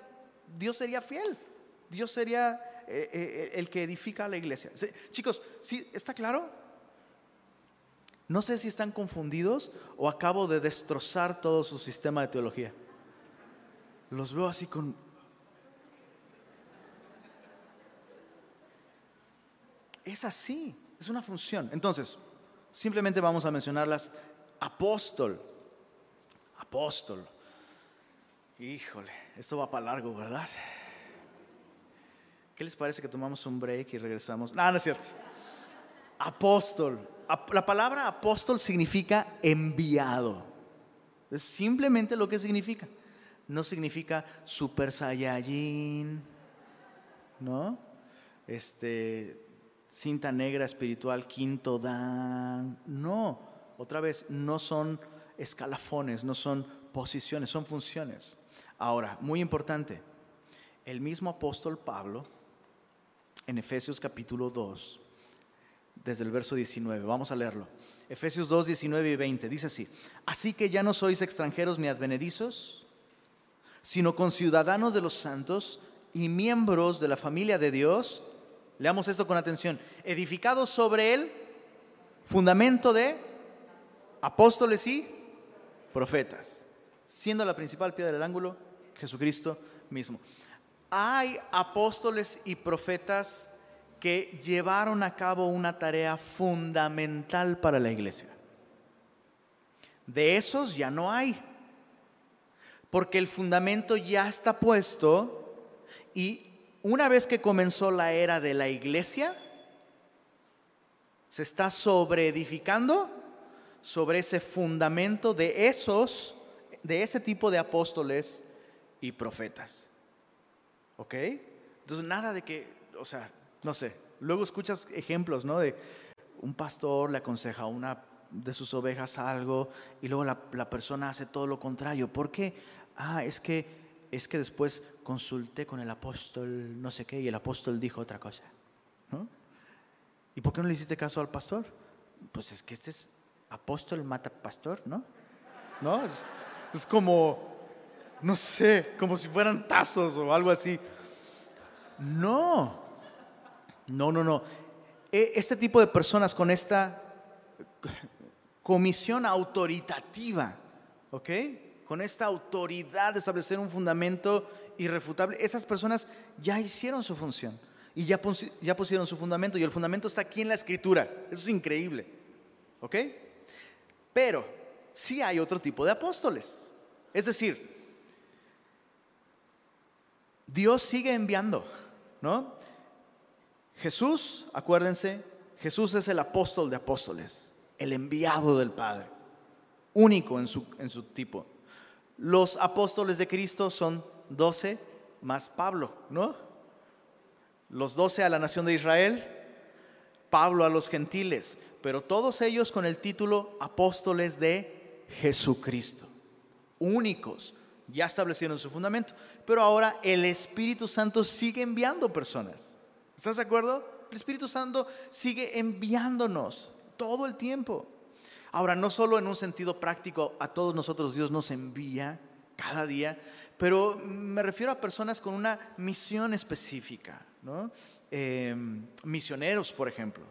Dios sería fiel. Dios sería eh, eh, el que edifica la iglesia. Chicos, ¿sí, ¿está claro? No sé si están confundidos o acabo de destrozar todo su sistema de teología. Los veo así con... Es así, es una función. Entonces, simplemente vamos a mencionarlas. Apóstol, apóstol. Híjole, esto va para largo, ¿verdad? ¿Qué les parece que tomamos un break y regresamos? No, no es cierto. Apóstol, la palabra apóstol significa enviado. Es simplemente lo que significa. No significa super saiyajin, ¿no? Este, cinta negra espiritual, quinto dan. No, otra vez, no son escalafones, no son posiciones, son funciones. Ahora, muy importante, el mismo apóstol Pablo, en Efesios capítulo 2, desde el verso 19. Vamos a leerlo. Efesios 2, 19 y 20. Dice así. Así que ya no sois extranjeros ni advenedizos, sino conciudadanos de los santos y miembros de la familia de Dios. Leamos esto con atención. Edificados sobre el fundamento de apóstoles y profetas, siendo la principal piedra del ángulo Jesucristo mismo. Hay apóstoles y profetas que llevaron a cabo una tarea fundamental para la iglesia. De esos ya no hay, porque el fundamento ya está puesto y una vez que comenzó la era de la iglesia, se está sobreedificando sobre ese fundamento de esos, de ese tipo de apóstoles y profetas. ¿Ok? Entonces, nada de que, o sea, no sé, luego escuchas ejemplos, ¿no? De un pastor le aconseja a una de sus ovejas algo y luego la, persona hace todo lo contrario. ¿Por qué? Ah, es que, es que después consulté con el apóstol no sé qué y el apóstol dijo otra cosa. ¿no? ¿Y por qué no le hiciste caso al pastor? Pues es que este es apóstol mata pastor, ¿no? ¿No? Es, es como, no sé, como si fueran tazos o algo así. No, no, no, no. E, este tipo de personas con esta comisión autoritativa, ¿ok? Con esta autoridad de establecer un fundamento irrefutable, esas personas ya hicieron su función y ya, pusieron su fundamento y el fundamento está aquí en la escritura. Eso es increíble, ¿ok? Pero sí hay otro tipo de apóstoles. Es decir, Dios sigue enviando, ¿no? Jesús, acuérdense, Jesús es el apóstol de apóstoles, el enviado del Padre, único en su tipo. Los apóstoles de Cristo son doce más Pablo, ¿no? Los doce a la nación de Israel, Pablo a los gentiles, pero todos ellos con el título apóstoles de Jesucristo, únicos, ya establecieron su fundamento. Pero ahora el Espíritu Santo sigue enviando personas. ¿Estás de acuerdo? El Espíritu Santo sigue enviándonos todo el tiempo. Ahora, no solo en un sentido práctico, a todos nosotros Dios nos envía cada día, pero me refiero a personas con una misión específica, ¿no? Eh, misioneros, por ejemplo,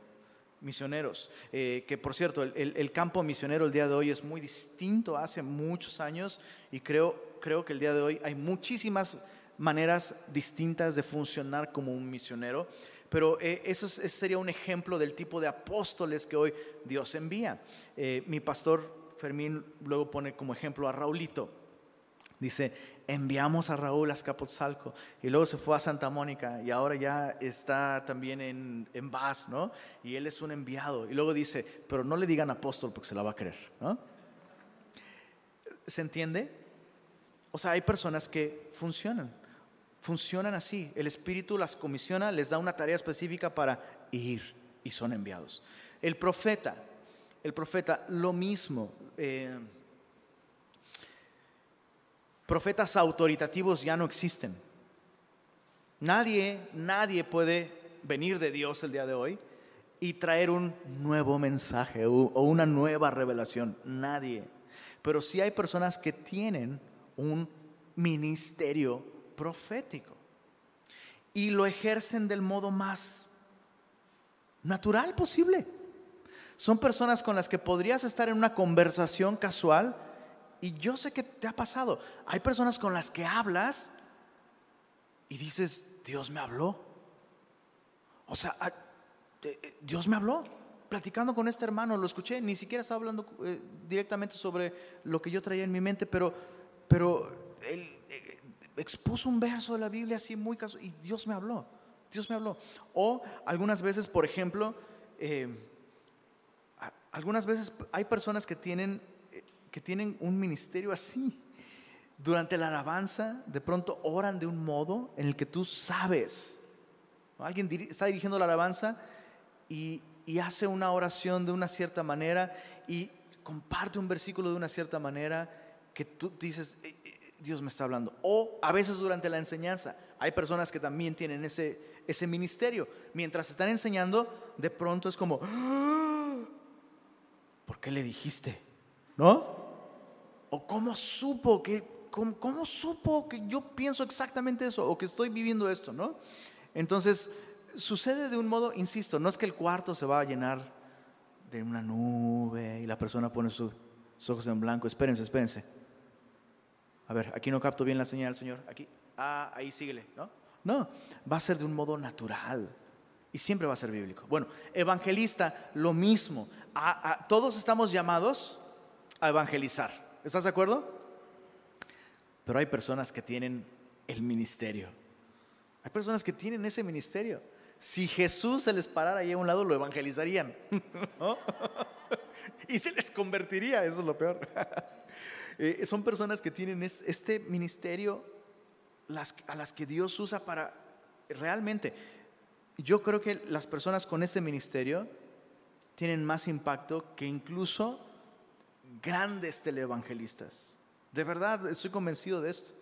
misioneros, eh, que por cierto, el, el, campo misionero el día de hoy es muy distinto hace muchos años y creo, creo que el día de hoy hay muchísimas maneras distintas de funcionar como un misionero, pero eh, eso sería un ejemplo del tipo de apóstoles que hoy Dios envía. Eh, mi pastor Fermín luego pone como ejemplo a Raulito. Dice, enviamos a Raúl a Escapotzalco y luego se fue a Santa Mónica y ahora ya está también en, en Vaz, ¿no? Y él es un enviado. Y luego dice, pero no le digan apóstol porque se la va a creer, ¿no? ¿Se entiende? O sea, hay personas que funcionan, funcionan así. El Espíritu las comisiona, les da una tarea específica para ir y son enviados. El profeta, el profeta, lo mismo. Eh, profetas autoritativos ya no existen. Nadie, nadie puede venir de Dios el día de hoy y traer un nuevo mensaje o, una nueva revelación. Nadie. Pero sí hay personas que tienen un ministerio profético y lo ejercen del modo más natural posible. Son personas con las que podrías estar en una conversación casual y yo sé que te ha pasado. Hay personas con las que hablas y dices, Dios me habló. O sea, ah, eh, Dios me habló. Platicando con este hermano, lo escuché, ni siquiera estaba hablando eh, directamente sobre lo que yo traía en mi mente, pero, pero él eh, expuso un verso de la Biblia así muy casual y Dios me habló. Dios me habló. O algunas veces, por ejemplo, algunas veces hay personas que tienen que tienen un ministerio así. Durante la alabanza, de pronto oran de un modo en el que tú sabes. Alguien está dirigiendo la alabanza y, hace una oración de una cierta manera y comparte un versículo de una cierta manera que tú dices, eh, eh, Dios me está hablando. O a veces durante la enseñanza, hay personas que también tienen ese, ese ministerio. Mientras están enseñando, de pronto es como, ¡Ah! ¿por qué le dijiste? ¿No? ¿O cómo supo que, cómo, supo que yo pienso exactamente eso o que estoy viviendo esto, no? Entonces, sucede de un modo, insisto, no es que el cuarto se va a llenar de una nube y la persona pone sus ojos en blanco. Espérense, espérense. A ver, aquí no capto bien la señal, Señor. Aquí. Ah, ahí síguele, ¿no? No, va a ser de un modo natural y siempre va a ser bíblico. Bueno, evangelista, lo mismo. todos estamos llamados a evangelizar. ¿Estás de acuerdo? Pero hay personas que tienen el ministerio. Hay personas que tienen ese ministerio. Si Jesús se les parara ahí a un lado, lo evangelizarían. y se les convertiría, eso es lo peor. Eh, son personas que tienen este ministerio a las que Dios usa para realmente. Yo creo que las personas con ese ministerio tienen más impacto que incluso grandes televangelistas. De verdad, estoy convencido de esto.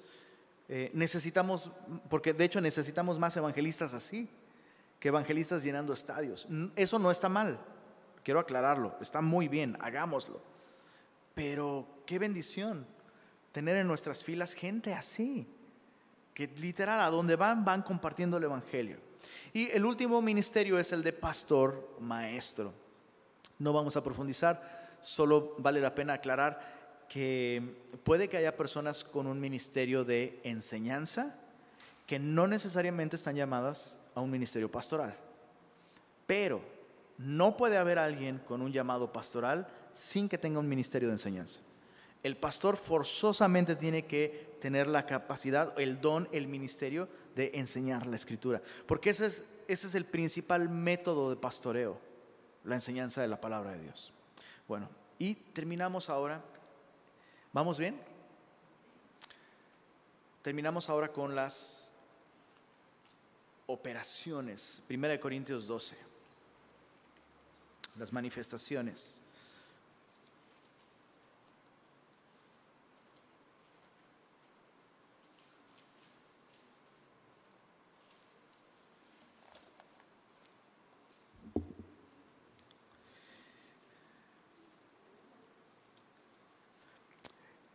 Eh, necesitamos, porque de hecho necesitamos más evangelistas así que evangelistas llenando estadios. Eso no está mal, quiero aclararlo, está muy bien, hagámoslo. Pero qué bendición tener en nuestras filas gente así, que literal a donde van van compartiendo el Evangelio. Y el último ministerio es el de pastor maestro. No vamos a profundizar solo vale la pena aclarar que puede que haya personas con un ministerio de enseñanza que no necesariamente están llamadas a un ministerio pastoral. Pero no puede haber alguien con un llamado pastoral sin que tenga un ministerio de enseñanza. El pastor forzosamente tiene que tener la capacidad, el don, el ministerio de enseñar la escritura. Porque ese es, ese es el principal método de pastoreo. la enseñanza de la palabra de Dios. Bueno, y terminamos ahora. ¿Vamos bien? Terminamos ahora con las operaciones. Primera de Corintios 12. Las manifestaciones.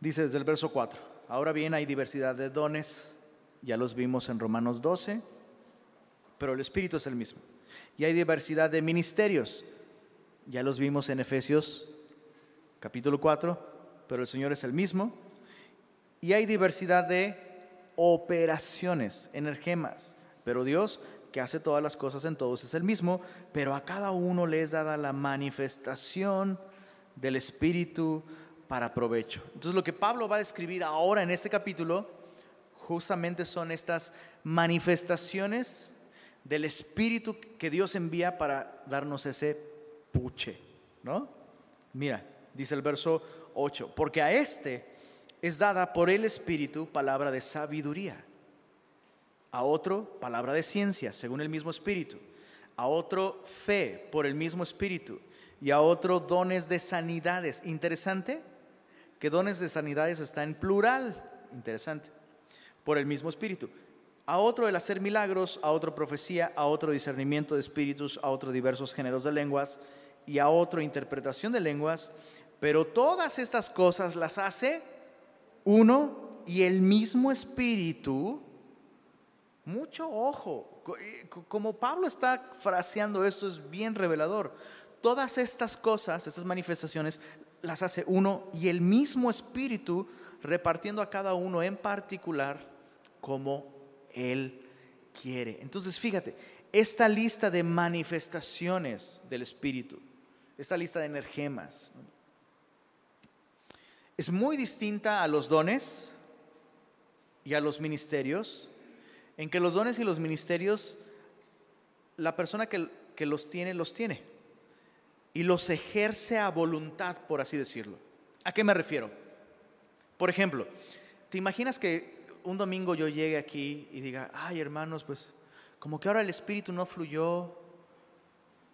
Dice desde el verso 4, ahora bien hay diversidad de dones, ya los vimos en Romanos 12, pero el Espíritu es el mismo. Y hay diversidad de ministerios, ya los vimos en Efesios capítulo 4, pero el Señor es el mismo. Y hay diversidad de operaciones, energemas, pero Dios que hace todas las cosas en todos es el mismo, pero a cada uno le es dada la manifestación del Espíritu para provecho. Entonces lo que Pablo va a describir ahora en este capítulo justamente son estas manifestaciones del Espíritu que Dios envía para darnos ese puche, ¿no? Mira, dice el verso 8, porque a este es dada por el Espíritu palabra de sabiduría, a otro palabra de ciencia, según el mismo Espíritu, a otro fe por el mismo Espíritu y a otro dones de sanidades. Interesante que dones de sanidades está en plural, interesante, por el mismo espíritu. A otro el hacer milagros, a otro profecía, a otro discernimiento de espíritus, a otro diversos géneros de lenguas y a otro interpretación de lenguas, pero todas estas cosas las hace uno y el mismo espíritu. Mucho ojo, como Pablo está fraseando esto es bien revelador. Todas estas cosas, estas manifestaciones, las hace uno y el mismo Espíritu repartiendo a cada uno en particular como Él quiere. Entonces, fíjate, esta lista de manifestaciones del Espíritu, esta lista de energemas, es muy distinta a los dones y a los ministerios, en que los dones y los ministerios, la persona que, que los tiene, los tiene y los ejerce a voluntad, por así decirlo. ¿A qué me refiero? Por ejemplo, ¿te imaginas que un domingo yo llegue aquí y diga, ay hermanos, pues como que ahora el Espíritu no fluyó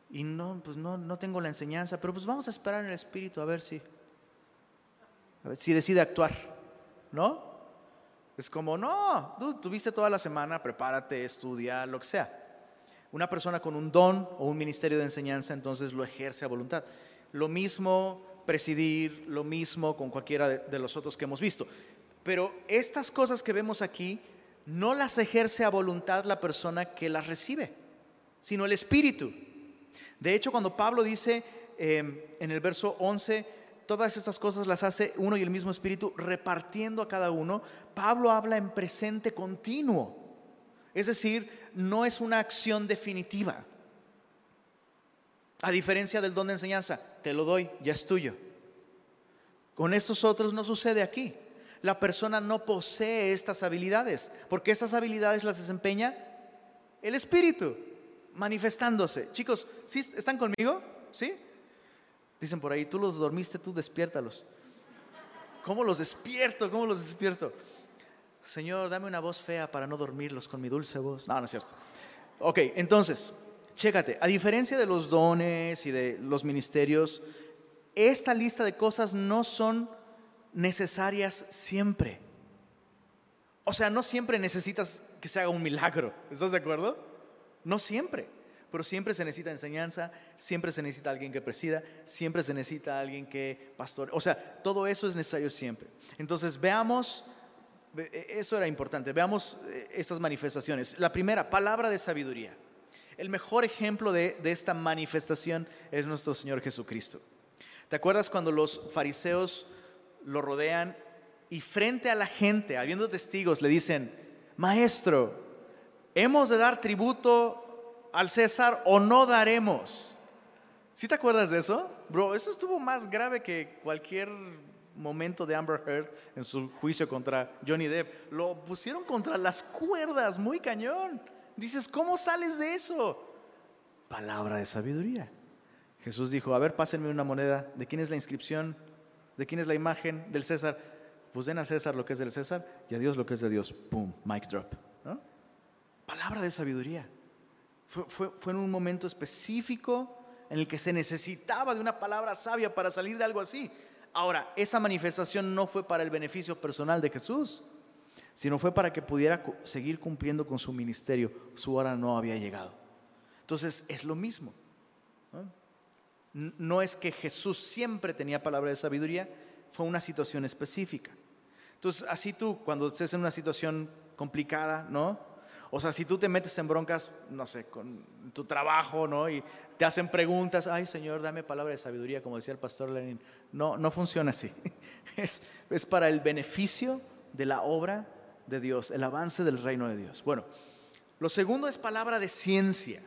y no, pues no, no tengo la enseñanza, pero pues vamos a esperar en el Espíritu a ver si, a ver si decide actuar, ¿no? Es como, no, tú tuviste toda la semana, prepárate, estudia, lo que sea. Una persona con un don o un ministerio de enseñanza entonces lo ejerce a voluntad. Lo mismo presidir, lo mismo con cualquiera de, los otros que hemos visto. Pero estas cosas que vemos aquí no las ejerce a voluntad la persona que las recibe, sino el Espíritu. De hecho, cuando Pablo dice em, en el verso 11, todas estas cosas las hace uno y el mismo Espíritu repartiendo a cada uno, Pablo habla en presente continuo. Es decir, no es una acción definitiva. A diferencia del don de enseñanza, te lo doy, ya es tuyo. Con estos otros no sucede aquí. La persona no posee estas habilidades, porque estas habilidades las desempeña el Espíritu, manifestándose. Chicos, ¿sí ¿están conmigo? ¿Sí? Dicen por ahí, tú los dormiste, tú despiértalos. ¿Cómo los despierto? ¿Cómo los despierto? Señor, dame una voz fea para no dormirlos con mi dulce voz. No, no es cierto. Ok, entonces, chécate, a diferencia de los dones y de los ministerios, esta lista de cosas no son necesarias siempre. O sea, no siempre necesitas que se haga un milagro. ¿Estás de acuerdo? No siempre. Pero siempre se necesita enseñanza, siempre se necesita alguien que presida, siempre se necesita alguien que pastore. O sea, todo eso es necesario siempre. Entonces, veamos eso era importante. Veamos eh, estas manifestaciones. La primera, palabra de sabiduría. El mejor ejemplo de, esta manifestación es nuestro Señor Jesucristo. ¿Te acuerdas cuando los fariseos lo rodean y frente a la gente, habiendo testigos, le dicen, Maestro, ¿hemos de dar tributo al César o no daremos? ¿Sí te acuerdas de eso? Bro, eso estuvo más grave que cualquier momento de Amber Heard en su juicio contra Johnny Depp. Lo pusieron contra las cuerdas, muy cañón. Dices, ¿cómo sales de eso? Palabra de sabiduría. Jesús dijo, a ver, pásenme una moneda. ¿De quién es la inscripción? ¿De quién es la imagen? Del César. Pues den a César lo que es del César y a Dios lo que es de Dios. ¡Pum! Mic drop. Palabra de sabiduría. Fue, fue en un momento específico en el que se necesitaba de una palabra sabia para salir de algo así. Ahora, esa manifestación no fue para el beneficio personal de Jesús, sino fue para que pudiera seguir cumpliendo con su ministerio. Su hora no había llegado. Entonces, es lo mismo. ¿no? es que Jesús siempre tenía palabra de sabiduría, fue una situación específica. Entonces, así tú, cuando estés en una situación complicada, ¿no? O sea, si tú te metes en broncas, no sé, con tu trabajo, ¿no? Y te hacen preguntas, ay Señor, dame palabra de sabiduría, como decía el pastor Lenin. No, no funciona así. Es, es para el beneficio de la obra de Dios, el avance del reino de Dios. Bueno, lo segundo es palabra de ciencia.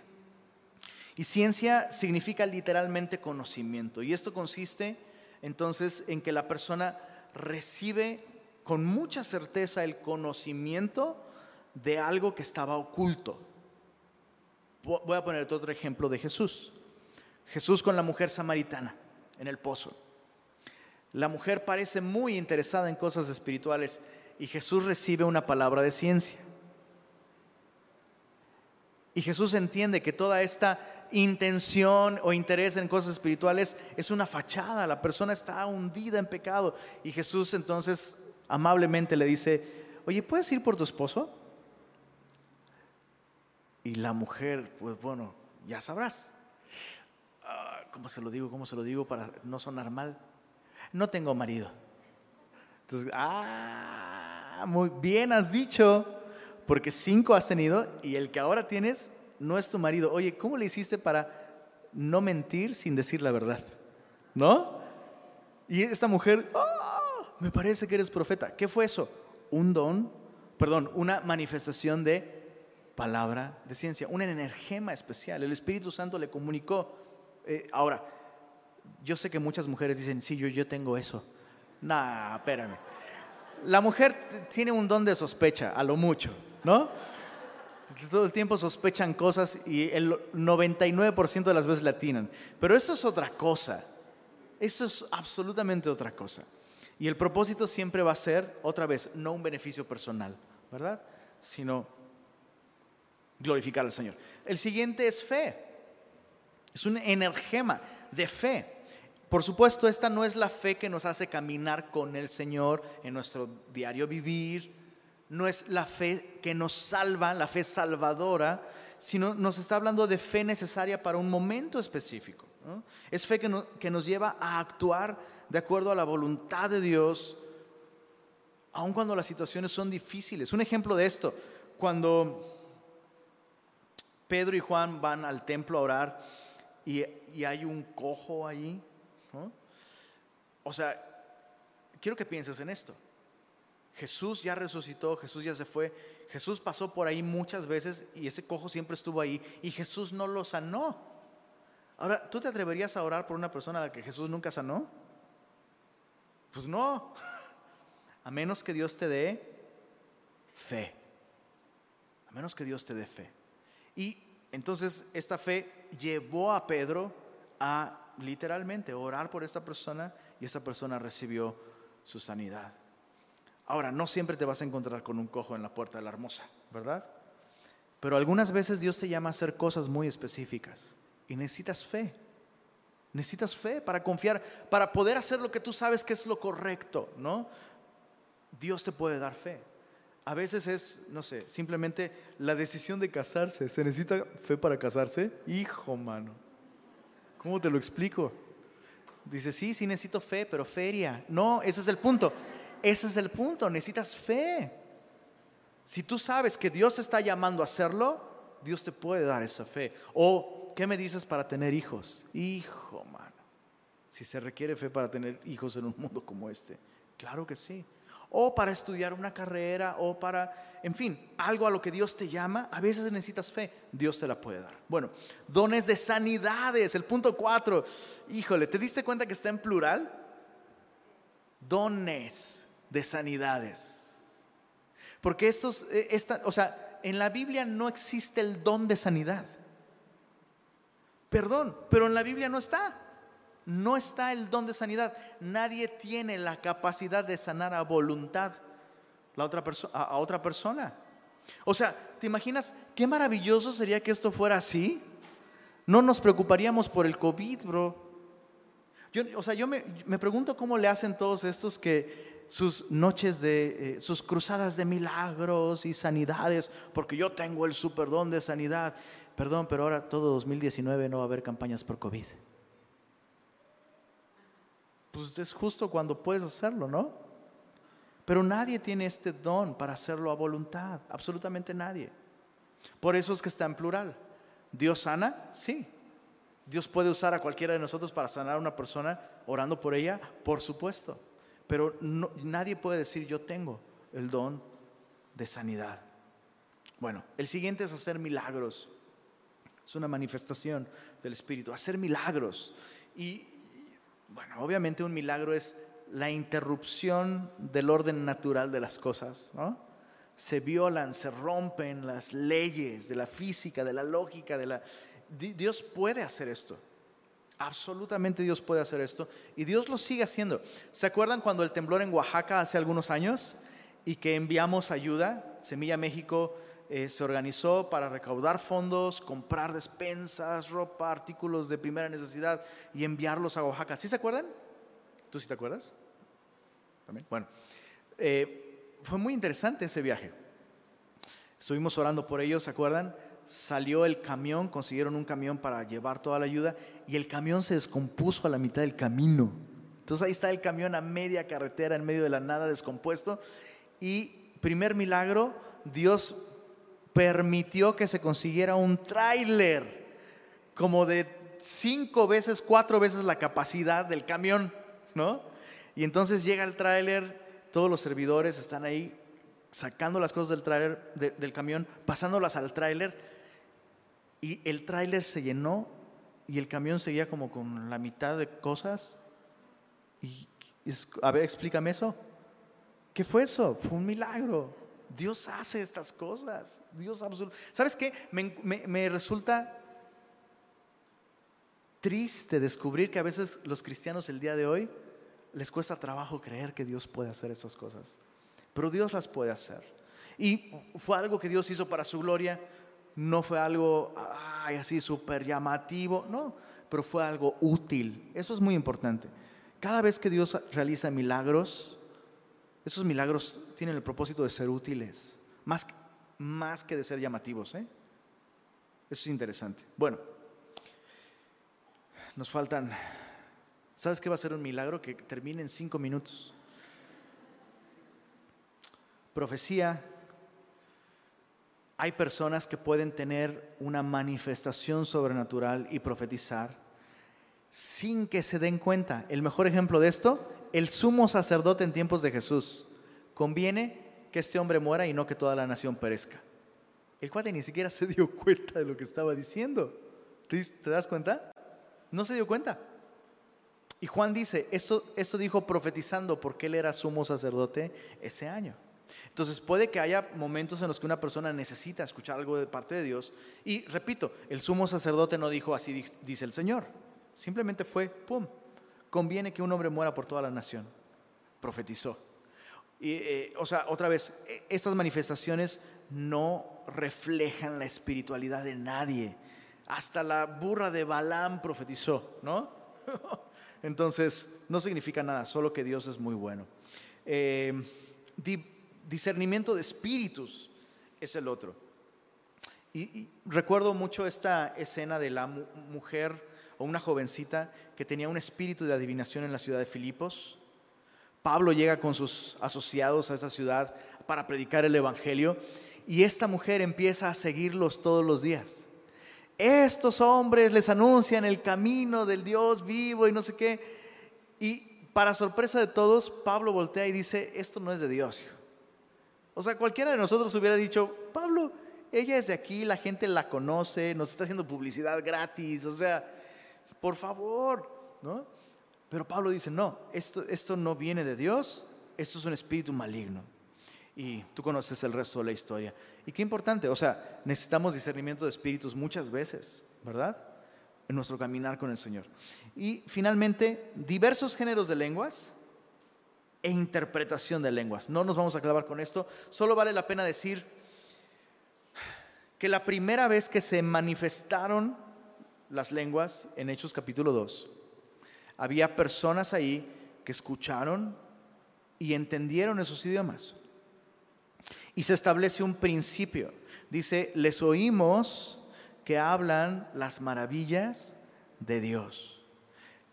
Y ciencia significa literalmente conocimiento. Y esto consiste entonces en que la persona recibe con mucha certeza el conocimiento de algo que estaba oculto. Voy a poner otro ejemplo de Jesús. Jesús con la mujer samaritana en el pozo. La mujer parece muy interesada en cosas espirituales y Jesús recibe una palabra de ciencia. Y Jesús entiende que toda esta intención o interés en cosas espirituales es una fachada, la persona está hundida en pecado. Y Jesús entonces amablemente le dice, oye, ¿puedes ir por tu esposo? Y la mujer, pues bueno, ya sabrás. Ah, ¿Cómo se lo digo? ¿Cómo se lo digo para no sonar mal? No tengo marido. Entonces, ah, muy bien has dicho, porque cinco has tenido y el que ahora tienes no es tu marido. Oye, ¿cómo le hiciste para no mentir sin decir la verdad? ¿No? Y esta mujer, ah, me parece que eres profeta. ¿Qué fue eso? Un don, perdón, una manifestación de palabra de ciencia, un energema especial. El Espíritu Santo le comunicó. Eh, ahora, yo sé que muchas mujeres dicen, sí, yo, yo tengo eso. Nah, espérame. La mujer tiene un don de sospecha, a lo mucho, ¿no? Todo el tiempo sospechan cosas y el 99% de las veces la atinan. Pero eso es otra cosa. Eso es absolutamente otra cosa. Y el propósito siempre va a ser, otra vez, no un beneficio personal, ¿verdad? Sino glorificar al Señor. El siguiente es fe. Es un energema de fe. Por supuesto, esta no es la fe que nos hace caminar con el Señor en nuestro diario vivir. No es la fe que nos salva, la fe salvadora, sino nos está hablando de fe necesaria para un momento específico. Es fe que, que nos lleva a actuar de acuerdo a la voluntad de Dios, aun cuando las situaciones son difíciles. Un ejemplo de esto, cuando Pedro y Juan van al templo a orar y, hay un cojo allí. O sea, quiero que pienses en esto. Jesús ya resucitó, Jesús ya se fue, Jesús pasó por ahí muchas veces y ese cojo siempre estuvo ahí y Jesús no lo sanó. Ahora, ¿tú te atreverías a orar por una persona a la que Jesús nunca sanó? Pues no, a menos que Dios te dé fe, a menos que Dios te dé fe. Y entonces esta fe llevó a Pedro a literalmente orar por esta persona y esta persona recibió su sanidad. Ahora, no siempre te vas a encontrar con un cojo en la puerta de la hermosa, ¿verdad? Pero algunas veces Dios te llama a hacer cosas muy específicas y necesitas fe. Necesitas fe para confiar, para poder hacer lo que tú sabes que es lo correcto, ¿no? Dios te puede dar fe. A veces es, no sé, simplemente la decisión de casarse. ¿Se necesita fe para casarse? Hijo, mano. ¿Cómo te lo explico? Dice, sí, sí necesito fe, pero feria. No, ese es el punto. Ese es el punto. Necesitas fe. Si tú sabes que Dios te está llamando a hacerlo, Dios te puede dar esa fe. O, ¿qué me dices para tener hijos? Hijo, mano. Si se requiere fe para tener hijos en un mundo como este. Claro que sí o para estudiar una carrera o para, en fin, algo a lo que Dios te llama, a veces necesitas fe, Dios te la puede dar. Bueno, dones de sanidades, el punto cuatro, híjole, ¿te diste cuenta que está en plural? Dones de sanidades. Porque estos, eh, esta, o sea, en la Biblia no existe el don de sanidad. Perdón, pero en la Biblia no está. No está el don de sanidad. Nadie tiene la capacidad de sanar a voluntad a, otra persona. O sea, ¿te imaginas qué maravilloso sería que esto fuera así? No nos preocuparíamos por el COVID, bro. Yo, o sea, yo me, pregunto cómo le hacen todos estos que sus noches de, eh, sus cruzadas de milagros y sanidades, porque yo tengo el superdón de sanidad. Perdón, pero ahora todo 2019 no va a haber campañas por COVID. Pues es justo cuando puedes hacerlo, ¿no? Pero nadie tiene este don para hacerlo a voluntad, absolutamente nadie. Por eso es que está en plural. ¿Dios sana? Sí. ¿Dios puede usar a cualquiera de nosotros para sanar a una persona orando por ella? Por supuesto. Pero nadie puede decir yo tengo el don de sanidad. Bueno, el siguiente es hacer milagros. Es una manifestación del Espíritu, hacer milagros. Y bueno, obviamente un milagro es la interrupción del orden natural de las cosas, ¿no? Se violan, se rompen las leyes de la física, de la lógica, de la... Dios puede hacer esto. Absolutamente Dios puede hacer esto. Y Dios lo sigue haciendo. ¿Se acuerdan cuando el temblor en Oaxaca hace algunos años y que enviamos ayuda? Semilla México eh, se organizó para recaudar fondos, comprar despensas, ropa, artículos de primera necesidad y enviarlos a Oaxaca. ¿Sí se acuerdan? ¿Tú sí te acuerdas? Bueno, eh, fue muy interesante ese viaje. Estuvimos orando por ellos, ¿se acuerdan? Salió el camión, consiguieron un camión para llevar toda la ayuda y el camión se descompuso a la mitad del camino. Entonces ahí está el camión a media carretera, en medio de la nada, descompuesto. Y primer milagro, Dios permitió que se consiguiera un tráiler como de cinco veces, cuatro veces la capacidad del camión, ¿no? Y entonces llega el tráiler, todos los servidores están ahí sacando las cosas del tráiler, del camión, pasándolas al tráiler, y el tráiler se llenó y el camión seguía como con la mitad de cosas. Y, a ver, explícame eso. ¿Qué fue eso? Fue un milagro. Dios hace estas cosas. Dios absoluto. ¿Sabes qué? me resulta triste descubrir que a veces los cristianos el día de hoy les cuesta trabajo creer que Dios puede hacer esas cosas. Pero Dios las puede hacer. Y fue algo que Dios hizo para su gloria. No fue algo así súper llamativo, no, pero fue algo útil. Eso es muy importante. Cada vez que Dios realiza milagros, esos milagros tienen el propósito de ser útiles, más, más que de ser llamativos. ¿eh? Eso es interesante. Bueno, nos faltan ¿Sabes qué va a ser un milagro? Que termine en cinco minutos. Profecía. Hay personas que pueden tener una manifestación sobrenatural y profetizar sin que se den cuenta. El mejor ejemplo de esto, el sumo sacerdote en tiempos de Jesús. Conviene que este hombre muera y no que toda la nación perezca. El cuate ni siquiera se dio cuenta de lo que estaba diciendo. ¿Te, das cuenta? No se dio cuenta. Y Juan dice, esto, esto dijo profetizando porque él era sumo sacerdote ese año. Entonces puede que haya momentos en los que una persona necesita escuchar algo de parte de Dios. Y repito, el sumo sacerdote no dijo así dice el Señor. Simplemente fue, ¡pum! Conviene que un hombre muera por toda la nación. Profetizó. Y, eh, o sea, otra vez, e, estas manifestaciones no reflejan la espiritualidad de nadie. Hasta la burra de Balaam profetizó, ¿no? Entonces, no significa nada, solo que Dios es muy bueno. Eh, discernimiento de espíritus es el otro. Y, recuerdo mucho esta escena de la mujer o una jovencita que tenía un espíritu de adivinación en la ciudad de Filipos. Pablo llega con sus asociados a esa ciudad para predicar el Evangelio y esta mujer empieza a seguirlos todos los días estos hombres les anuncian el camino del Dios vivo y no sé qué. Y para sorpresa de todos, Pablo voltea y dice, esto no es de Dios. O sea, cualquiera de nosotros hubiera dicho, Pablo, ella es de aquí, la gente la conoce, nos está haciendo publicidad gratis, o sea, por favor, ¿no? Pero Pablo dice, no, esto, esto no viene de Dios, esto es un espíritu maligno. Y tú conoces el resto de la historia. Y qué importante, o sea, necesitamos discernimiento de espíritus muchas veces, ¿verdad? en nuestro caminar con el Señor. Y finalmente, diversos géneros de lenguas e interpretación de lenguas. No nos vamos a clavar con esto, solo vale la pena decir que la primera vez que se manifestaron las lenguas en Hechos capítulo 2, había personas ahí que escucharon y entendieron esos idiomas. Y se establece un principio. Dice, les oímos que hablan las maravillas de Dios.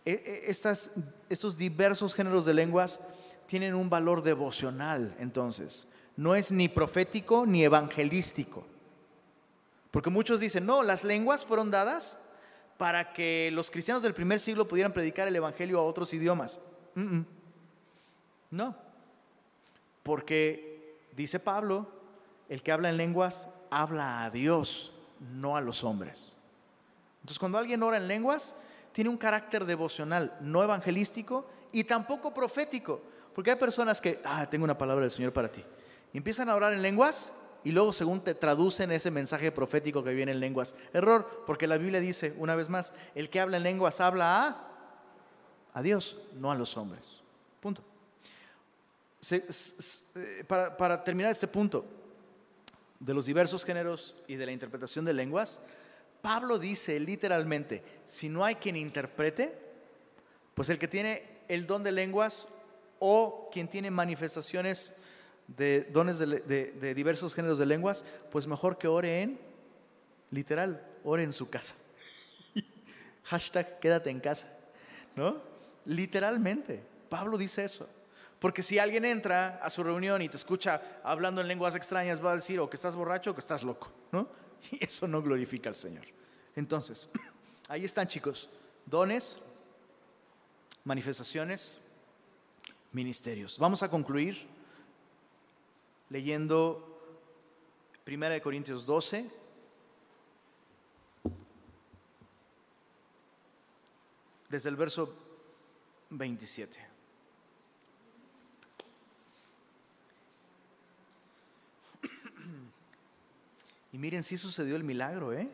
E, e, estas, estos diversos géneros de lenguas tienen un valor devocional, entonces. No es ni profético ni evangelístico. Porque muchos dicen, no, las lenguas fueron dadas para que los cristianos del primer siglo pudieran predicar el evangelio a otros idiomas. No, porque dice Pablo, el que habla en lenguas habla a Dios, no a los hombres. Entonces cuando alguien ora en lenguas, tiene un carácter devocional, no evangelístico y tampoco profético. Porque hay personas que, ah, tengo una palabra del Señor para ti. Y empiezan a orar en lenguas y luego según te traducen ese mensaje profético que viene en lenguas. Error, porque la Biblia dice, una vez más, el que habla en lenguas habla a, Dios, no a los hombres. Punto. Eh, para, para terminar este punto de los diversos géneros y de la interpretación de lenguas, Pablo dice literalmente, si no hay quien interprete, pues el que tiene el don de lenguas o quien tiene manifestaciones de dones de, diversos géneros de lenguas, pues mejor que ore en, literal, ore en su casa. Hashtag quédate en casa, ¿no? Literalmente, Pablo dice eso. Porque si alguien entra a su reunión y te escucha hablando en lenguas extrañas, va a decir o que estás borracho o que estás loco, ¿no? Y eso no glorifica al Señor. Entonces, ahí están chicos, dones, manifestaciones, ministerios. Vamos a concluir leyendo 1 Corintios 12. Desde el verso 27. Y miren, sí sucedió el milagro, ¿eh?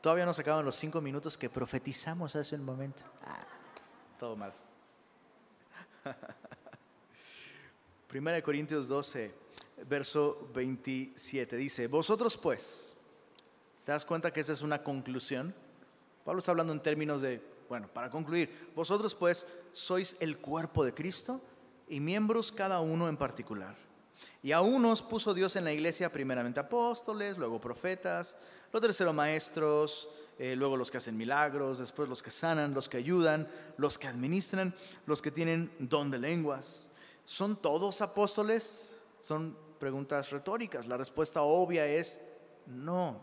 Todavía no se acaban los cinco minutos que profetizamos hace un momento. Ah, todo mal. Primera de Corintios 12, verso 27 dice, vosotros pues, ¿te das cuenta que esa es una conclusión? Pablo está hablando en términos de, bueno, para concluir, vosotros pues sois el cuerpo de Cristo y miembros cada uno en particular. Y a unos puso Dios en la iglesia primeramente apóstoles, luego profetas, los terceros maestros, eh, luego los que hacen milagros, después los que sanan, los que ayudan, los que administran, los que tienen don de lenguas. ¿Son todos apóstoles? Son preguntas retóricas. La respuesta obvia es no.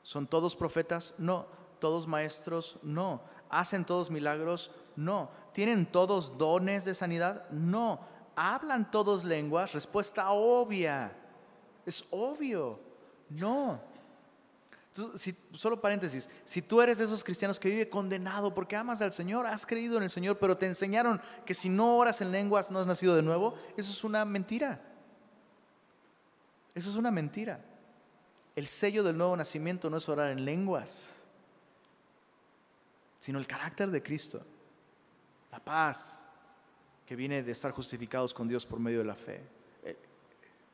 ¿Son todos profetas? No. ¿Todos maestros? No. ¿Hacen todos milagros? No. ¿Tienen todos dones de sanidad? No. ¿Hablan todos lenguas? Respuesta obvia. Es obvio. No solo paréntesis, si tú eres de esos cristianos que vive condenado porque amas al Señor, has creído en el Señor, pero te enseñaron que si no oras en lenguas no has nacido de nuevo, eso es una mentira. Eso es una mentira. El sello del nuevo nacimiento no es orar en lenguas, sino el carácter de Cristo, la paz que viene de estar justificados con Dios por medio de la fe, eh,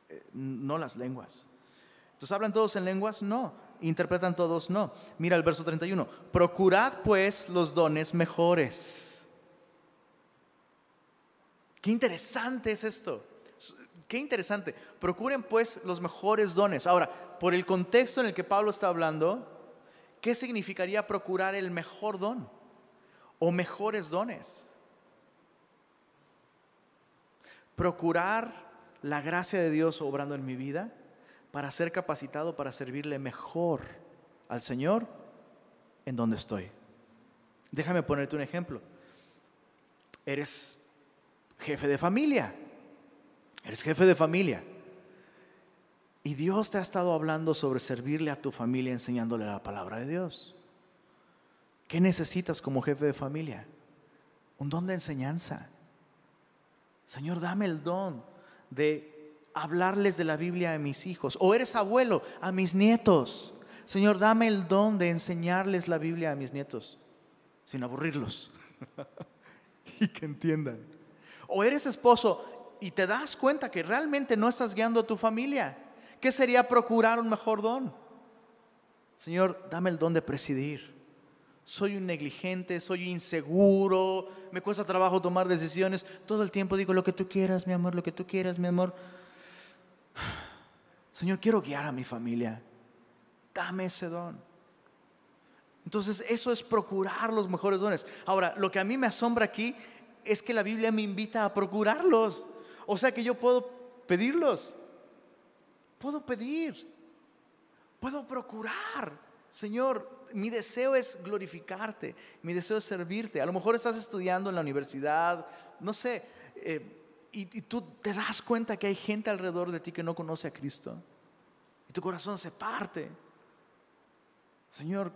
eh, no las lenguas. Entonces, ¿hablan todos en lenguas? No interpretan todos no. Mira el verso 31. Procurad pues los dones mejores. Qué interesante es esto. Qué interesante. Procuren pues los mejores dones. Ahora, por el contexto en el que Pablo está hablando, ¿qué significaría procurar el mejor don? O mejores dones. Procurar la gracia de Dios obrando en mi vida para ser capacitado para servirle mejor al Señor en donde estoy. Déjame ponerte un ejemplo. Eres jefe de familia. Eres jefe de familia. Y Dios te ha estado hablando sobre servirle a tu familia enseñándole la palabra de Dios. ¿Qué necesitas como jefe de familia? Un don de enseñanza. Señor, dame el don de hablarles de la Biblia a mis hijos. O eres abuelo, a mis nietos. Señor, dame el don de enseñarles la Biblia a mis nietos, sin aburrirlos y que entiendan. O eres esposo y te das cuenta que realmente no estás guiando a tu familia. ¿Qué sería procurar un mejor don? Señor, dame el don de presidir. Soy un negligente, soy inseguro, me cuesta trabajo tomar decisiones. Todo el tiempo digo lo que tú quieras, mi amor, lo que tú quieras, mi amor. Señor, quiero guiar a mi familia. Dame ese don. Entonces, eso es procurar los mejores dones. Ahora, lo que a mí me asombra aquí es que la Biblia me invita a procurarlos. O sea que yo puedo pedirlos. Puedo pedir. Puedo procurar. Señor, mi deseo es glorificarte. Mi deseo es servirte. A lo mejor estás estudiando en la universidad, no sé. Eh, y, tú te das cuenta que hay gente alrededor de ti que no conoce a Cristo. Y tu corazón se parte. Señor,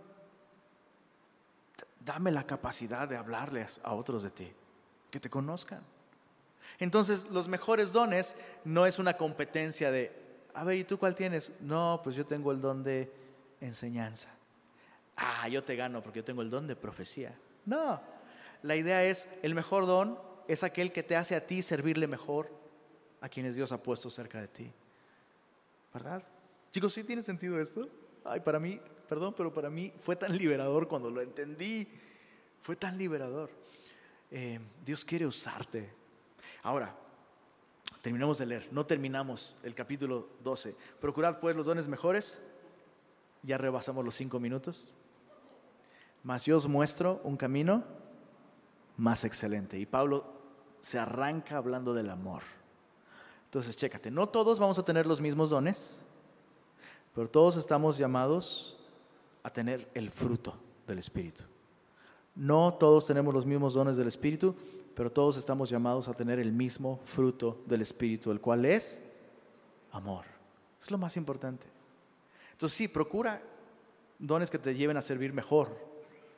dame la capacidad de hablarles a otros de ti, que te conozcan. Entonces, los mejores dones no es una competencia de, a ver, ¿y tú cuál tienes? No, pues yo tengo el don de enseñanza. Ah, yo te gano porque yo tengo el don de profecía. No, la idea es, el mejor don es aquel que te hace a ti servirle mejor a quienes Dios ha puesto cerca de ti. ¿Verdad? Chicos, ¿sí tiene sentido esto? Ay, para mí, perdón, pero para mí fue tan liberador cuando lo entendí. Fue tan liberador. Eh, Dios quiere usarte. Ahora, terminamos de leer. No terminamos el capítulo 12. Procurad pues los dones mejores. Ya rebasamos los cinco minutos. Mas yo os muestro un camino más excelente. Y Pablo se arranca hablando del amor. Entonces, chécate, no todos vamos a tener los mismos dones, pero todos estamos llamados a tener el fruto del Espíritu. No todos tenemos los mismos dones del Espíritu, pero todos estamos llamados a tener el mismo fruto del Espíritu, el cual es amor. Es lo más importante. Entonces sí, procura dones que te lleven a servir mejor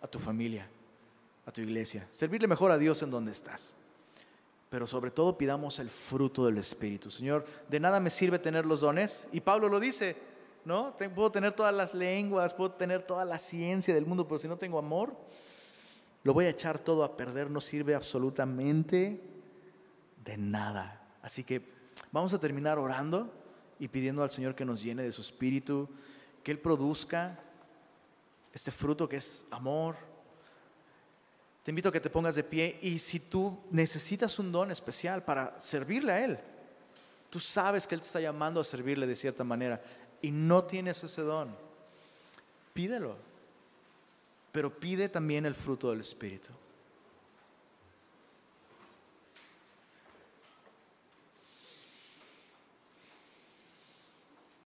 a tu familia, a tu iglesia, servirle mejor a Dios en donde estás pero sobre todo pidamos el fruto del Espíritu. Señor, de nada me sirve tener los dones, y Pablo lo dice, ¿no? Puedo tener todas las lenguas, puedo tener toda la ciencia del mundo, pero si no tengo amor, lo voy a echar todo a perder, no sirve absolutamente de nada. Así que vamos a terminar orando y pidiendo al Señor que nos llene de su Espíritu, que Él produzca este fruto que es amor, te invito a que te pongas de pie y si tú necesitas un don especial para servirle a Él, tú sabes que Él te está llamando a servirle de cierta manera y no tienes ese don, pídelo, pero pide también el fruto del Espíritu.